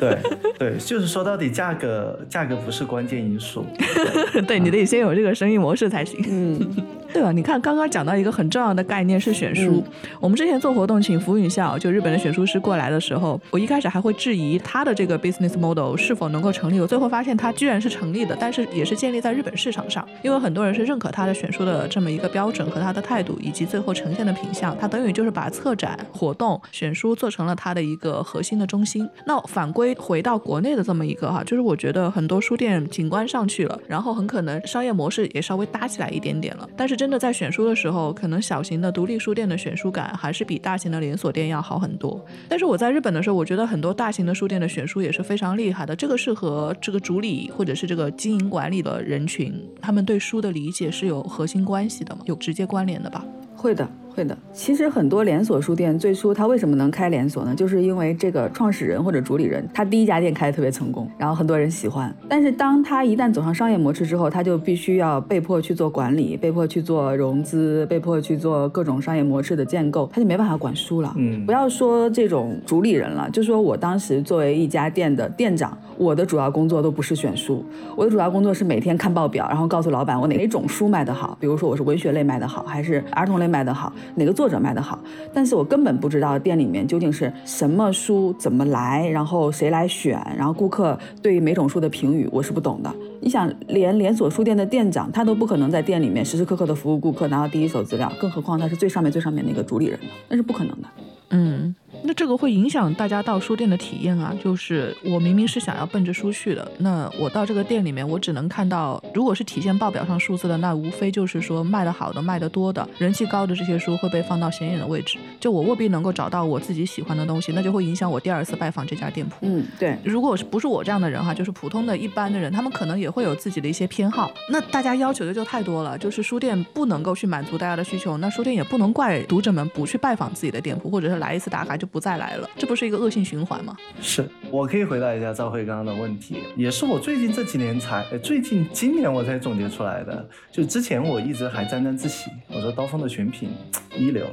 对对，就是说到底，价格价格不是关键因素。对你得先有这个生意模式才行。嗯，对吧？你看刚刚讲到一个很重要的概念是选书。我们之前做活动请福允校，就日本的选书师过来的时候，我一开始还会质疑他的这个 business model 是否能够成立。我最后发现他居然是成立的，但是也是建立在日本市场上，因为很多人是认可他的选书的这么一个标准和他的态度，以及最后呈现的品相。他等于就是把策展活动、选书做成了他的一个核心的中心。那反归回到国内的这么一个哈，就是我觉得很多书店景观上去了，然后很可能商业模式也稍微搭起来一点点了，但是真的在选书的时候，可能小型的独立书店的选书感还是比大型的连锁店要好很多。但是我在日本的时候，我觉得很多大型的书店的选书也是非常厉害的，这个是和这个主理或者是这个经营管理的人群，他们对书的理解是有核心关系的嘛？有直接关联的吧？会的。会的，其实很多连锁书店最初它为什么能开连锁呢？就是因为这个创始人或者主理人他第一家店开的特别成功，然后很多人喜欢。但是当他一旦走上商业模式之后，他就必须要被迫去做管理，被迫去做融资，被迫去做各种商业模式的建构，他就没办法管书了。嗯，不要说这种主理人了，就说我当时作为一家店的店长，我的主要工作都不是选书，我的主要工作是每天看报表，然后告诉老板我哪种书卖得好，比如说我是文学类卖得好，还是儿童类卖得好。哪个作者卖得好，但是我根本不知道店里面究竟是什么书怎么来，然后谁来选，然后顾客对每种书的评语我是不懂的。你想，连连锁书店的店长他都不可能在店里面时时刻刻的服务顾客，拿到第一手资料，更何况他是最上面最上面那个主理人？那是不可能的。嗯。那这个会影响大家到书店的体验啊！就是我明明是想要奔着书去的，那我到这个店里面，我只能看到，如果是体现报表上数字的，那无非就是说卖的好的、卖的多的、人气高的这些书会被放到显眼的位置。就我未必能够找到我自己喜欢的东西，那就会影响我第二次拜访这家店铺。嗯，对。如果是不是我这样的人哈，就是普通的一般的人，他们可能也会有自己的一些偏好。那大家要求的就太多了，就是书店不能够去满足大家的需求，那书店也不能怪读者们不去拜访自己的店铺，或者是来一次打卡就不再来了，这不。是一个恶性循环吗？是我可以回答一下赵慧刚刚的问题，也是我最近这几年才，最近今年我才总结出来的。就之前我一直还沾沾自喜，我说刀锋的选品一流。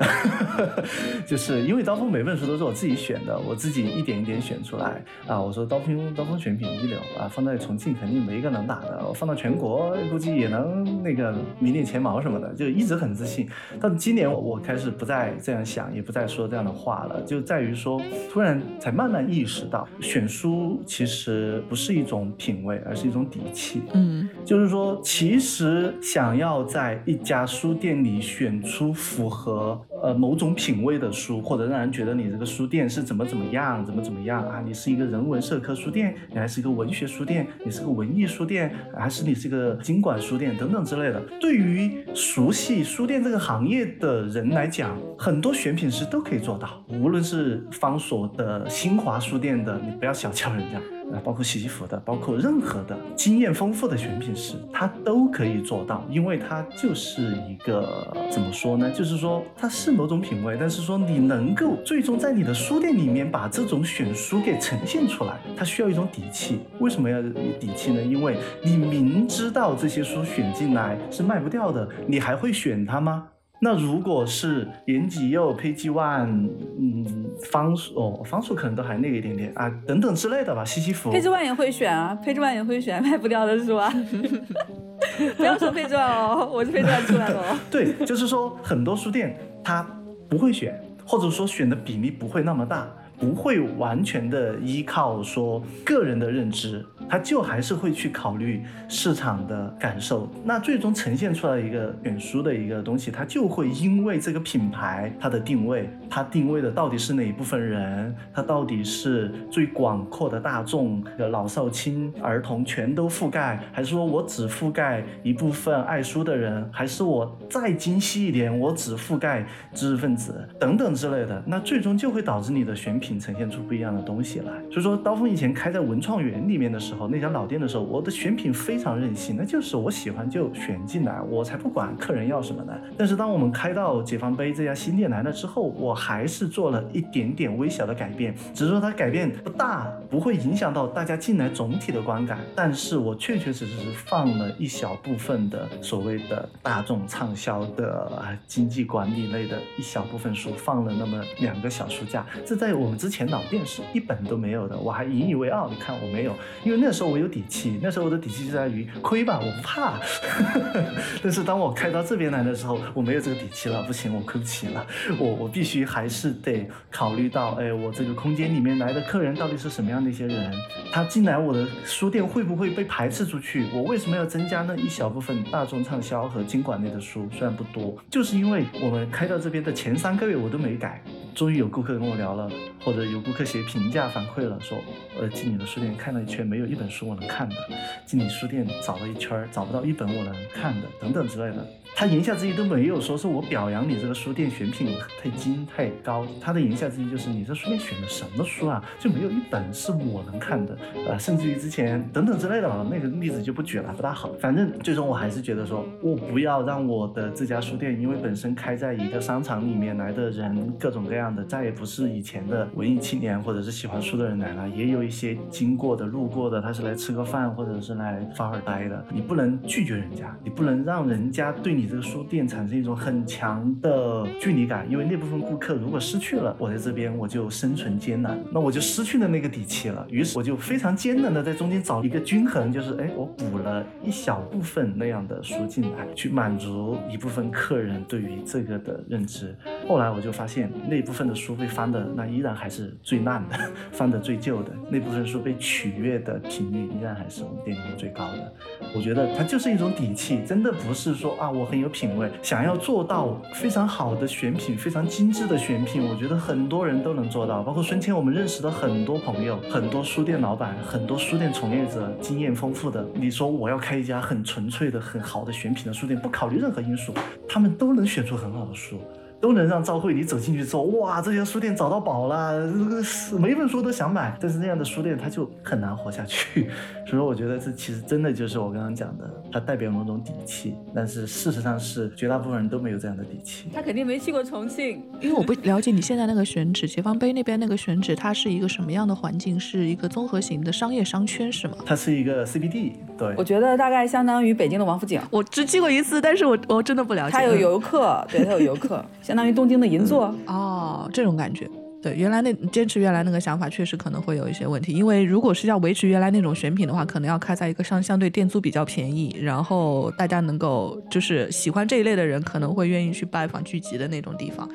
就是因为刀锋每本书都是我自己选的，我自己一点一点选出来啊。我说刀锋刀锋选品一流啊，放在重庆肯定没一个能打的，我放到全国估计也能那个名列前茅什么的，就一直很自信。但今年我开始不再这样想，也不再说这样的话了，就在于说，突然才慢慢意识到，选书其实不是一种品味，而是一种底气。嗯，就是说，其实想要在一家书店里选出符合。呃，某种品味的书，或者让人觉得你这个书店是怎么怎么样，怎么怎么样啊？你是一个人文社科书店，你还是一个文学书店，你是个文艺书店，还是你是个经管书店等等之类的。对于熟悉书店这个行业的人来讲，很多选品师都可以做到。无论是方所的新华书店的，你不要小瞧人家。啊，包括洗衣服的，包括任何的经验丰富的选品师，他都可以做到，因为他就是一个怎么说呢？就是说他是某种品味，但是说你能够最终在你的书店里面把这种选书给呈现出来，它需要一种底气。为什么要有底气呢？因为你明知道这些书选进来是卖不掉的，你还会选它吗？那如果是延吉柚、PG、One，，嗯，方数哦，方数可能都还那个一点点啊，等等之类的吧。西西弗，佩吉万也会选啊，，PG One 也会选卖不掉的是吧？不要说 PG One 哦，我是佩吉万出来的哦。对，就是说很多书店它不会选，或者说选的比例不会那么大，不会完全的依靠说个人的认知。他就还是会去考虑市场的感受，那最终呈现出来一个选书的一个东西，它就会因为这个品牌它的定位，它定位的到底是哪一部分人，它到底是最广阔的大众，老少青儿童全都覆盖，还是说我只覆盖一部分爱书的人，还是我再精细一点，我只覆盖知识分子等等之类的，那最终就会导致你的选品呈现出不一样的东西来。所以说，刀锋以前开在文创园里面的时候。那家老店的时候，我的选品非常任性，那就是我喜欢就选进来，我才不管客人要什么呢。但是当我们开到解放碑这家新店来了之后，我还是做了一点点微小的改变，只是说它改变不大，不会影响到大家进来总体的观感。但是我确确实实是放了一小部分的所谓的大众畅销的经济管理类的一小部分书，放了那么两个小书架，这在我们之前老店是一本都没有的，我还引以为傲。你看我没有，因为那。时候我有底气，那时候我的底气就在于亏吧，我不怕。但是当我开到这边来的时候，我没有这个底气了，不行，我亏不起了，我我必须还是得考虑到，哎，我这个空间里面来的客人到底是什么样的一些人，他进来我的书店会不会被排斥出去？我为什么要增加那一小部分大众畅销和经管类的书？虽然不多，就是因为我们开到这边的前三个月我都没改。终于有顾客跟我聊了，或者有顾客写评价反馈了，说，呃，进你的书店看了一圈，没有一本书我能看的；进你书店找了一圈，找不到一本我能看的，等等之类的。他言下之意都没有说是我表扬你这个书店选品太精太高，他的言下之意就是你这书店选的什么书啊，就没有一本是我能看的，呃，甚至于之前等等之类的啊，那个例子就不举了，不大好。反正最终我还是觉得说，我不要让我的这家书店，因为本身开在一个商场里面来的人各种各样。样的，再也不是以前的文艺青年或者是喜欢书的人来了，也有一些经过的、路过的，他是来吃个饭或者是来发会儿呆的。你不能拒绝人家，你不能让人家对你这个书店产生一种很强的距离感，因为那部分顾客如果失去了，我在这边我就生存艰难，那我就失去了那个底气了。于是我就非常艰难的在中间找一个均衡，就是哎，我补了一小部分那样的书进来，去满足一部分客人对于这个的认知。后来我就发现，那部部分的书被翻的那依然还是最烂的，翻的最旧的那部分书被取悦的频率依然还是我们店里面最高的。我觉得它就是一种底气，真的不是说啊我很有品味，想要做到非常好的选品，非常精致的选品，我觉得很多人都能做到。包括孙谦，我们认识的很多朋友，很多书店老板，很多书店从业者，经验丰富的。你说我要开一家很纯粹的、很好的选品的书店，不考虑任何因素，他们都能选出很好的书。都能让赵慧你走进去之后，哇，这家书店找到宝了，每本书都想买。但是那样的书店它就很难活下去。所以我觉得这其实真的就是我刚刚讲的，它代表某种底气。但是事实上是绝大部分人都没有这样的底气。他肯定没去过重庆，因为我不了解你现在那个选址，解放碑那边那个选址，它是一个什么样的环境？是一个综合型的商业商圈是吗？它是一个 CBD，对。我觉得大概相当于北京的王府井。我只去过一次，但是我我真的不了解。它有游客，对，它有游客。相当于东京的银座哦，这种感觉。对，原来那坚持原来那个想法，确实可能会有一些问题。因为如果是要维持原来那种选品的话，可能要开在一个相相对店租比较便宜，然后大家能够就是喜欢这一类的人，可能会愿意去拜访聚集的那种地方。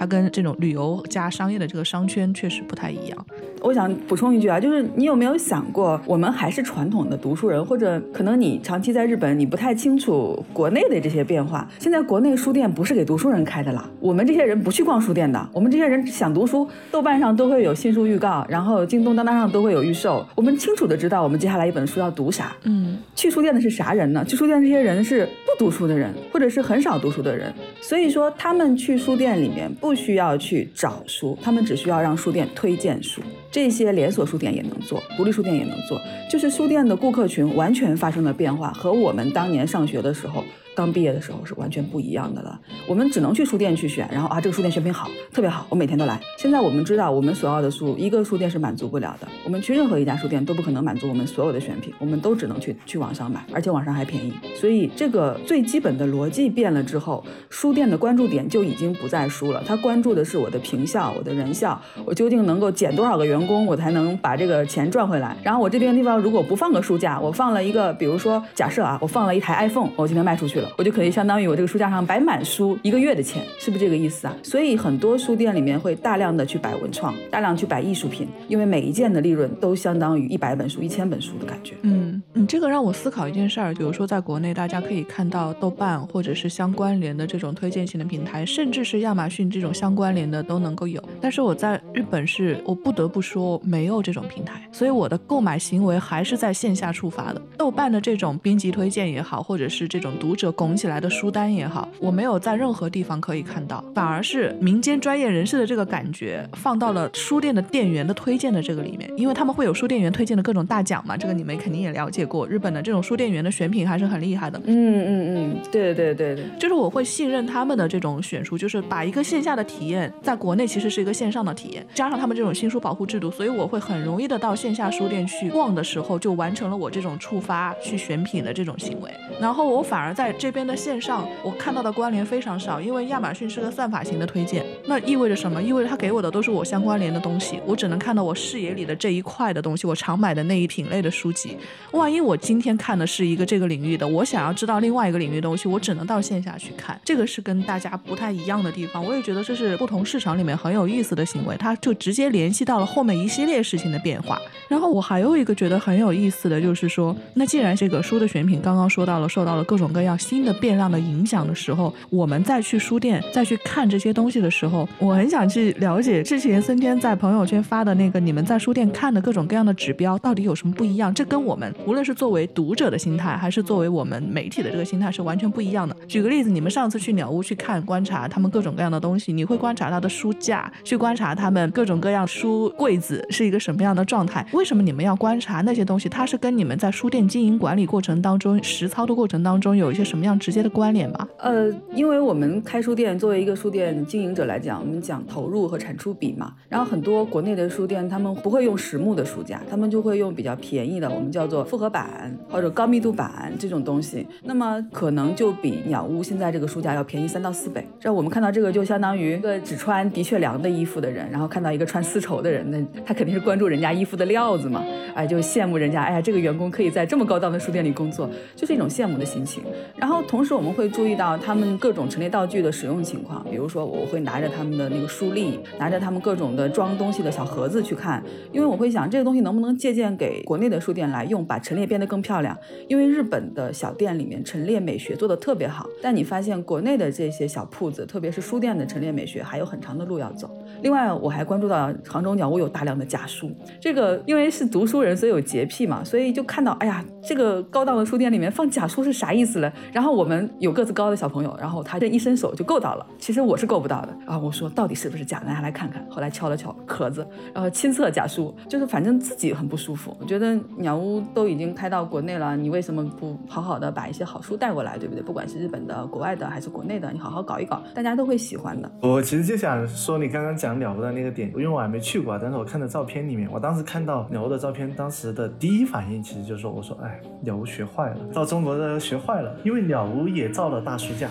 它跟这种旅游加商业的这个商圈确实不太一样。我想补充一句啊，就是你有没有想过，我们还是传统的读书人，或者可能你长期在日本，你不太清楚国内的这些变化。现在国内书店不是给读书人开的啦，我们这些人不去逛书店的，我们这些人想读书，豆瓣上都会有新书预告，然后京东、当当上都会有预售，我们清楚的知道我们接下来一本书要读啥。嗯，去书店的是啥人呢？去书店这些人是不读书的人，或者是很少读书的人，所以说他们去书店里面不不需要去找书，他们只需要让书店推荐书。这些连锁书店也能做，独立书店也能做，就是书店的顾客群完全发生了变化，和我们当年上学的时候。刚毕业的时候是完全不一样的了，我们只能去书店去选，然后啊这个书店选品好，特别好，我每天都来。现在我们知道，我们所要的书一个书店是满足不了的，我们去任何一家书店都不可能满足我们所有的选品，我们都只能去去网上买，而且网上还便宜。所以这个最基本的逻辑变了之后，书店的关注点就已经不在书了，他关注的是我的平效、我的人效，我究竟能够减多少个员工，我才能把这个钱赚回来。然后我这边地方如果不放个书架，我放了一个，比如说假设啊，我放了一台 iPhone，我今天卖出去了。我就可以相当于我这个书架上摆满书一个月的钱，是不是这个意思啊？所以很多书店里面会大量的去摆文创，大量去摆艺术品，因为每一件的利润都相当于一百本书、一千本书的感觉。嗯，你这个让我思考一件事儿，比如说在国内，大家可以看到豆瓣或者是相关联的这种推荐型的平台，甚至是亚马逊这种相关联的都能够有。但是我在日本是，我不得不说没有这种平台，所以我的购买行为还是在线下触发的。豆瓣的这种编辑推荐也好，或者是这种读者拱起来。的书单也好，我没有在任何地方可以看到，反而是民间专业人士的这个感觉放到了书店的店员的推荐的这个里面，因为他们会有书店员推荐的各种大奖嘛，这个你们肯定也了解过。日本的这种书店员的选品还是很厉害的。嗯嗯嗯，对对对对，就是我会信任他们的这种选书，就是把一个线下的体验，在国内其实是一个线上的体验，加上他们这种新书保护制度，所以我会很容易的到线下书店去逛的时候，就完成了我这种触发去选品的这种行为。然后我反而在这边的线。上我看到的关联非常少，因为亚马逊是个算法型的推荐，那意味着什么？意味着它给我的都是我相关联的东西，我只能看到我视野里的这一块的东西，我常买的那一品类的书籍。万一我今天看的是一个这个领域的，我想要知道另外一个领域的东西，我只能到线下去看。这个是跟大家不太一样的地方，我也觉得这是不同市场里面很有意思的行为，它就直接联系到了后面一系列事情的变化。然后我还有一个觉得很有意思的就是说，那既然这个书的选品刚刚说到了，受到了各种各样新的变。量的影响的时候，我们再去书店再去看这些东西的时候，我很想去了解之前森天在朋友圈发的那个你们在书店看的各种各样的指标到底有什么不一样？这跟我们无论是作为读者的心态，还是作为我们媒体的这个心态是完全不一样的。举个例子，你们上次去鸟屋去看观察他们各种各样的东西，你会观察他的书架，去观察他们各种各样书柜子是一个什么样的状态？为什么你们要观察那些东西？它是跟你们在书店经营管理过程当中、实操的过程当中有一些什么么样直接的关联吧？呃，因为我们开书店，作为一个书店经营者来讲，我们讲投入和产出比嘛。然后很多国内的书店，他们不会用实木的书架，他们就会用比较便宜的，我们叫做复合板或者高密度板这种东西。那么可能就比鸟屋现在这个书架要便宜三到四倍。这我们看到这个，就相当于一个只穿的确良的衣服的人，然后看到一个穿丝绸的人，那他肯定是关注人家衣服的料子嘛，哎，就羡慕人家，哎呀，这个员工可以在这么高档的书店里工作，就是一种羡慕的心情。然后然后同时我们会注意到他们各种陈列道具的使用情况，比如说我会拿着他们的那个书立，拿着他们各种的装东西的小盒子去看，因为我会想这个东西能不能借鉴给国内的书店来用，把陈列变得更漂亮。因为日本的小店里面陈列美学做得特别好，但你发现国内的这些小铺子，特别是书店的陈列美学还有很长的路要走。另外，我还关注到杭州鸟屋有大量的假书，这个因为是读书人，所以有洁癖嘛，所以就看到，哎呀，这个高档的书店里面放假书是啥意思嘞？然后我们有个子高的小朋友，然后他这一伸手就够到了，其实我是够不到的啊。我说到底是不是假？拿下来看看。后来敲了敲壳子，然后亲测假书，就是反正自己很不舒服。我觉得鸟屋都已经开到国内了，你为什么不好好的把一些好书带过来，对不对？不管是日本的、国外的还是国内的，你好好搞一搞，大家都会喜欢的。我其实就想说你刚刚讲鸟屋的那个点，因为我还没去过，但是我看的照片里面，我当时看到鸟屋的照片，当时的第一反应其实就是说，我说，哎，鸟屋学坏了，到中国的学坏了，因为鸟屋也造了大书架，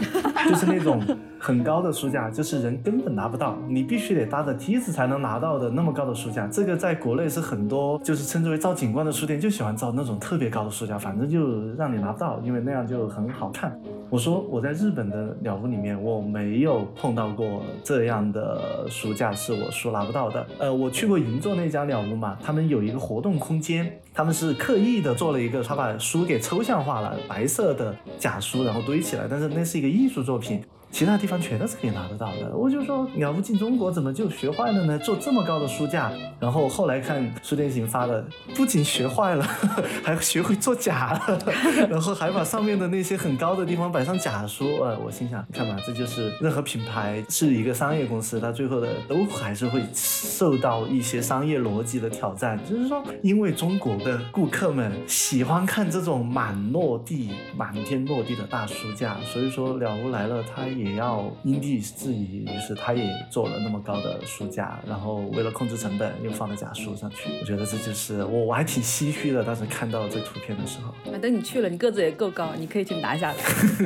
就是那种很高的书架，就是人根本拿不到，你必须得搭着梯子才能拿到的那么高的书架。这个在国内是很多就是称之为造景观的书店就喜欢造那种特别高的书架，反正就让你拿不到，因为那样就很好看。我说我在日本的鸟屋里面，我没有碰到过这样的书架是我书拿不到的。呃，我去过银座那家鸟屋嘛，他们有一个活动空间，他们是刻意的做了一个，他把书给抽象化了，白色的假书然后堆起来，但是那是一个艺术作品。其他地方全都是可以拿得到的，我就说鸟屋进中国怎么就学坏了呢？做这么高的书架，然后后来看书店行发的，不仅学坏了，还学会做假了，然后还把上面的那些很高的地方摆上假书。呃，我心想，看吧，这就是任何品牌是一个商业公司，它最后的都还是会受到一些商业逻辑的挑战。就是说，因为中国的顾客们喜欢看这种满落地、满天落地的大书架，所以说鸟屋来了，它。也要因地制宜，于是他也做了那么高的书架，然后为了控制成本，又放了假书上去。我觉得这就是我我还挺唏嘘的，当时看到这图片的时候。啊等你去了，你个子也够高，你可以去拿下来。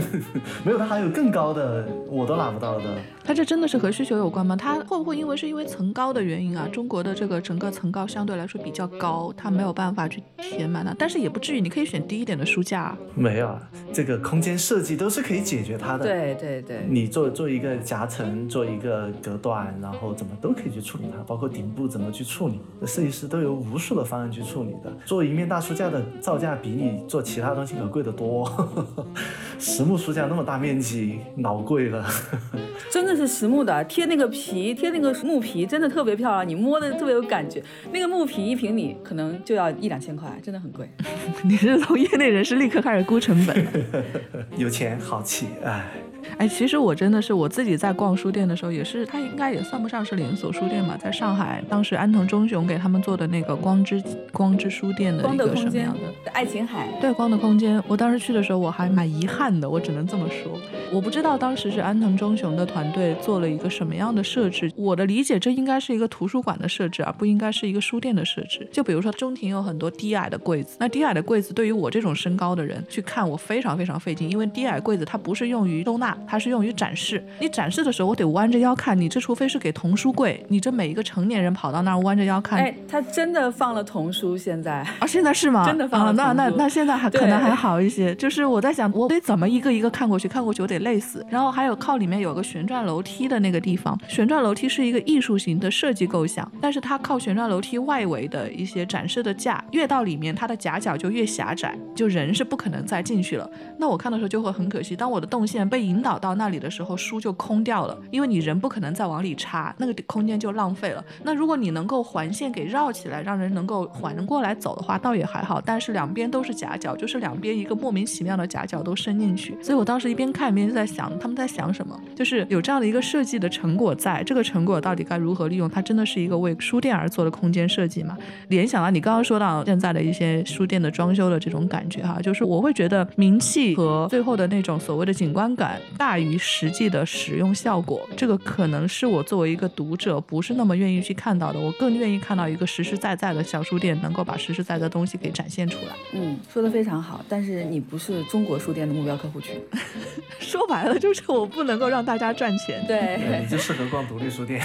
没有，他还有更高的，我都拿不到的。他这真的是和需求有关吗？它会不会因为是因为层高的原因啊？中国的这个整个层高相对来说比较高，它没有办法去填满它。但是也不至于，你可以选低一点的书架。没有，这个空间设计都是可以解决它的。对对对。你做做一个夹层，做一个隔断，然后怎么都可以去处理它，包括顶部怎么去处理，设计师都有无数的方案去处理的。做一面大书架的造价比你做其他东西可贵得多，实木书架那么大面积，老贵了。真的是实木的，贴那个皮，贴那个木皮，真的特别漂亮，你摸的特别有感觉。那个木皮一平米可能就要一两千块，真的很贵。你是从业内人士立刻开始估成本，有钱好气，哎。哎，其实我真的是我自己在逛书店的时候，也是它应该也算不上是连锁书店吧，在上海，当时安藤忠雄给他们做的那个光之光之书店的一个什么样的爱琴海，对光的空间，我当时去的时候我还蛮遗憾的，我只能这么说，我不知道当时是安藤忠雄的团队做了一个什么样的设置，我的理解这应该是一个图书馆的设置，而不应该是一个书店的设置。就比如说中庭有很多低矮的柜子，那低矮的柜子对于我这种身高的人去看我非常非常费劲，因为低矮柜子它不是用于收纳。它是用于展示，你展示的时候我得弯着腰看，你这除非是给童书柜，你这每一个成年人跑到那儿弯着腰看。哎，他真的放了童书，现在啊，现在是吗？真的放了。那那那现在还可能还好一些，就是我在想，我得怎么一个一个看过去，看过去我得累死。然后还有靠里面有个旋转楼梯的那个地方，旋转楼梯是一个艺术型的设计构想，但是它靠旋转楼梯外围的一些展示的架，越到里面它的夹角就越狭窄，就人是不可能再进去了。那我看的时候就会很可惜，当我的动线被引。导到那里的时候，书就空掉了，因为你人不可能再往里插，那个空间就浪费了。那如果你能够环线给绕起来，让人能够缓过来走的话，倒也还好。但是两边都是夹角，就是两边一个莫名其妙的夹角都伸进去，所以我当时一边看一边就在想，他们在想什么？就是有这样的一个设计的成果，在这个成果到底该如何利用？它真的是一个为书店而做的空间设计吗？联想到你刚刚说到现在的一些书店的装修的这种感觉哈，就是我会觉得名气和最后的那种所谓的景观感大于实际的使用效果，这个可能是我作为一个读者不是那么愿意去看到的，我更愿意看到一个实实在在的小书店能够把实实在在的东西给展现出来。嗯，说的非常好，但是你不是中国书店的目标客户群，说白了就是我不能够让大家赚钱。对，你就适合逛独立书店。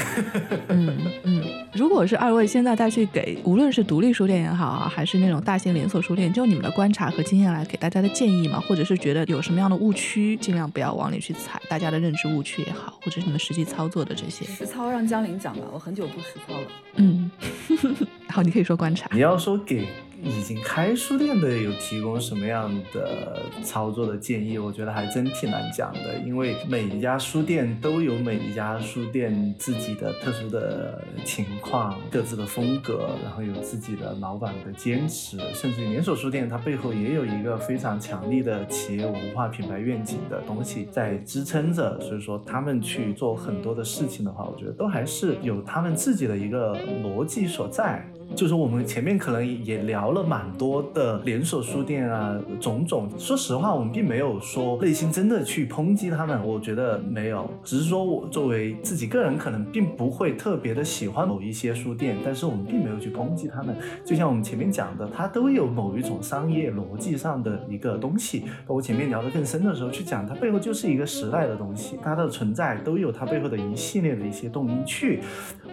嗯嗯，如果是二位现在再去给，无论是独立书店也好啊，还是那种大型连锁书店，就你们的观察和经验来给大家的建议嘛，或者是觉得有什么样的误区，尽量不要往里去踩，大家的认知误区也好，或者是你们实际操作的这些实操，让江林讲吧，我很久不实操了。嗯，好，你可以说观察。你要说给。已经开书店的有提供什么样的操作的建议？我觉得还真挺难讲的，因为每一家书店都有每一家书店自己的特殊的情况、各自的风格，然后有自己的老板的坚持，甚至连锁书店它背后也有一个非常强力的企业文化、品牌愿景的东西在支撑着。所以说，他们去做很多的事情的话，我觉得都还是有他们自己的一个逻辑所在。就是我们前面可能也聊了蛮多的连锁书店啊，种种。说实话，我们并没有说内心真的去抨击他们，我觉得没有，只是说我作为自己个人，可能并不会特别的喜欢某一些书店，但是我们并没有去抨击他们。就像我们前面讲的，它都有某一种商业逻辑上的一个东西。包括前面聊得更深的时候去讲，它背后就是一个时代的东西，它的存在都有它背后的一系列的一些动因去。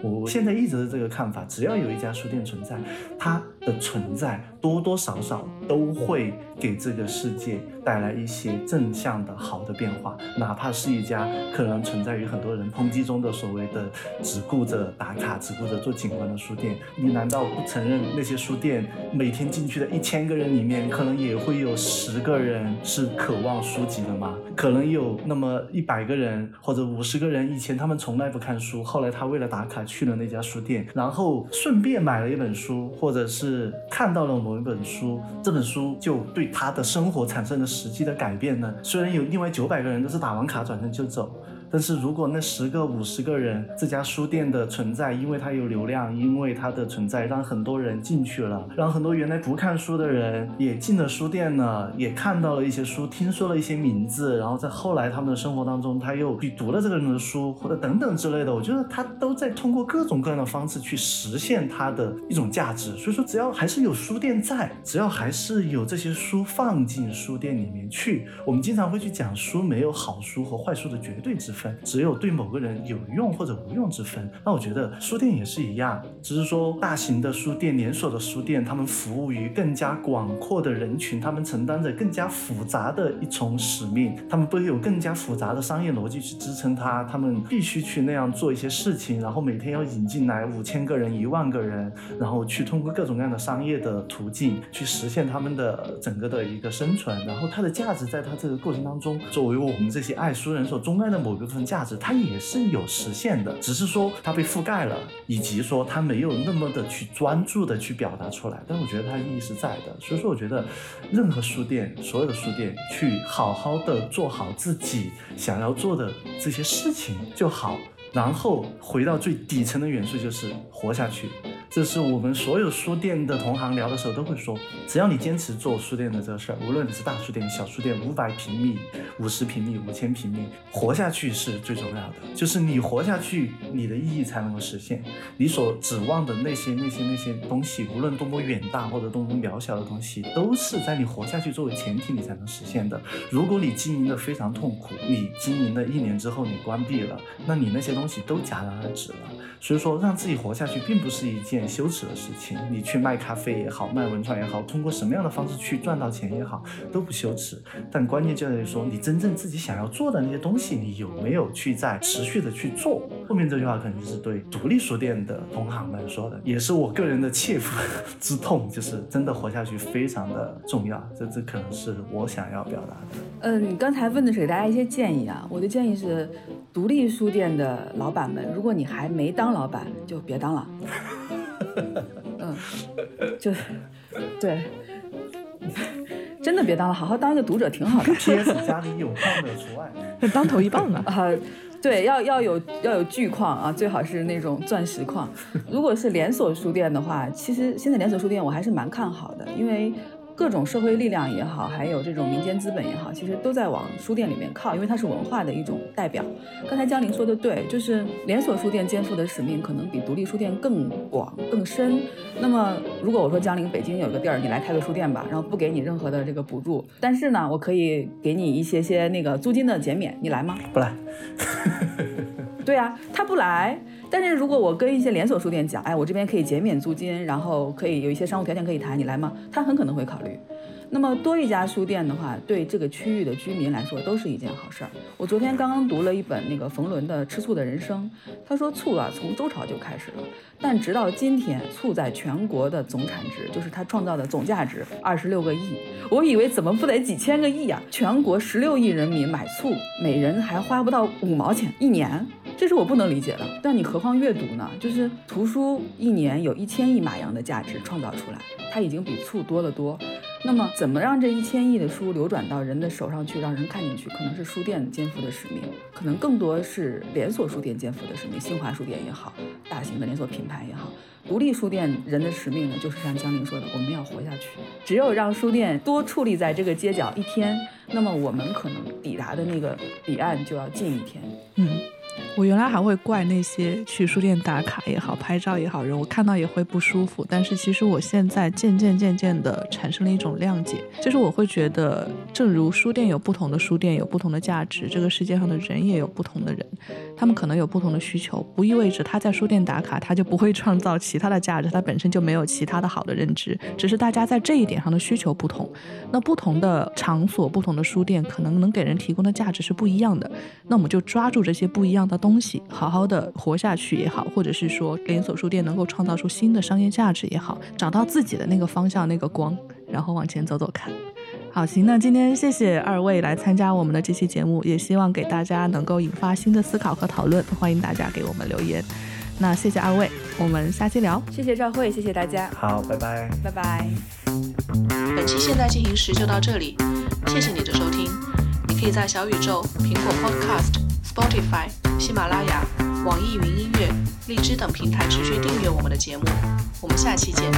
我现在一直是这个看法，只要有一家书店。存在，它的存在多多少少都会给这个世界。带来一些正向的好的变化，哪怕是一家可能存在于很多人抨击中的所谓的只顾着打卡、只顾着做景观的书店，你难道不承认那些书店每天进去的一千个人里面，可能也会有十个人是渴望书籍的吗？可能有那么一百个人或者五十个人，以前他们从来不看书，后来他为了打卡去了那家书店，然后顺便买了一本书，或者是看到了某一本书，这本书就对他的生活产生了。实际的改变呢？虽然有另外九百个人都是打完卡转身就走。但是如果那十个、五十个人，这家书店的存在，因为它有流量，因为它的存在让很多人进去了，让很多原来不看书的人也进了书店了，也看到了一些书，听说了一些名字，然后在后来他们的生活当中，他又去读了这个人的书，或者等等之类的，我觉得他都在通过各种各样的方式去实现他的一种价值。所以说，只要还是有书店在，只要还是有这些书放进书店里面去，我们经常会去讲书没有好书和坏书的绝对之分。只有对某个人有用或者无用之分。那我觉得书店也是一样，只是说大型的书店、连锁的书店，他们服务于更加广阔的人群，他们承担着更加复杂的一重使命，他们背有更加复杂的商业逻辑去支撑它，他们必须去那样做一些事情，然后每天要引进来五千个人、一万个人，然后去通过各种各样的商业的途径去实现他们的整个的一个生存，然后它的价值在它这个过程当中，作为我们这些爱书人所钟爱的某个。部分价值它也是有实现的，只是说它被覆盖了，以及说它没有那么的去专注的去表达出来。但我觉得它意义是在的，所以说我觉得任何书店，所有的书店去好好的做好自己想要做的这些事情就好，然后回到最底层的元素就是活下去。这是我们所有书店的同行聊的时候都会说，只要你坚持做书店的这个事儿，无论你是大书店、小书店，五百平米、五十平米、五千平米，活下去是最重要的。就是你活下去，你的意义才能够实现。你所指望的那些、那些、那些东西，无论多么远大或者多么渺小的东西，都是在你活下去作为前提，你才能实现的。如果你经营的非常痛苦，你经营了一年之后你关闭了，那你那些东西都戛然而止了。所以说，让自己活下去，并不是一件。羞耻的事情。你去卖咖啡也好，卖文创也好，通过什么样的方式去赚到钱也好，都不羞耻。但关键就在于说，你真正自己想要做的那些东西，你有没有去在持续的去做？后面这句话可能就是对独立书店的同行们说的，也是我个人的切肤 之痛，就是真的活下去非常的重要。这这可能是我想要表达的。嗯，你刚才问的是给大家一些建议啊，我的建议是，独立书店的老板们，如果你还没当老板，就别当了。嗯，就对，真的别当了，好好当一个读者挺好的。蝎子家里有矿的除外，当头一棒啊！啊，对，要要有要有巨矿啊，最好是那种钻石矿。如果是连锁书店的话，其实现在连锁书店我还是蛮看好的，因为。各种社会力量也好，还有这种民间资本也好，其实都在往书店里面靠，因为它是文化的一种代表。刚才江林说的对，就是连锁书店肩负的使命可能比独立书店更广更深。那么，如果我说江林北京有个地儿，你来开个书店吧，然后不给你任何的这个补助，但是呢，我可以给你一些些那个租金的减免，你来吗？不来。对啊，他不来。但是如果我跟一些连锁书店讲，哎，我这边可以减免租金，然后可以有一些商务条件可以谈，你来吗？他很可能会考虑。那么多一家书店的话，对这个区域的居民来说都是一件好事儿。我昨天刚刚读了一本那个冯仑的《吃醋的人生》，他说醋啊从周朝就开始了，但直到今天，醋在全国的总产值，就是它创造的总价值二十六个亿。我以为怎么不得几千个亿呀？全国十六亿人民买醋，每人还花不到五毛钱一年。这是我不能理解的，但你何况阅读呢？就是图书一年有一千亿马洋的价值创造出来，它已经比醋多了多。那么，怎么让这一千亿的书流转到人的手上去，让人看进去？可能是书店肩负的使命，可能更多是连锁书店肩负的使命。新华书店也好，大型的连锁品牌也好，独立书店人的使命呢，就是像江玲说的，我们要活下去。只有让书店多矗立在这个街角一天，那么我们可能抵达的那个彼岸就要近一天。嗯。我原来还会怪那些去书店打卡也好、拍照也好人，我看到也会不舒服。但是其实我现在渐渐渐渐的产生了一种谅解，就是我会觉得，正如书店有不同的书店，有不同的价值，这个世界上的人也有不同的人，他们可能有不同的需求，不意味着他在书店打卡他就不会创造其他的价值，他本身就没有其他的好的认知，只是大家在这一点上的需求不同。那不同的场所、不同的书店，可能能给人提供的价值是不一样的。那我们就抓住这些不一样样的。东西好好的活下去也好，或者是说连锁书店能够创造出新的商业价值也好，找到自己的那个方向、那个光，然后往前走走看。好，行，那今天谢谢二位来参加我们的这期节目，也希望给大家能够引发新的思考和讨论。欢迎大家给我们留言。那谢谢二位，我们下期聊。谢谢赵慧，谢谢大家。好，拜拜，拜拜。本期现在进行时就到这里，谢谢你的收听。你可以在小宇宙、苹果 Podcast、Spotify、喜马拉雅、网易云音乐、荔枝等平台持续订阅我们的节目，我们下期见。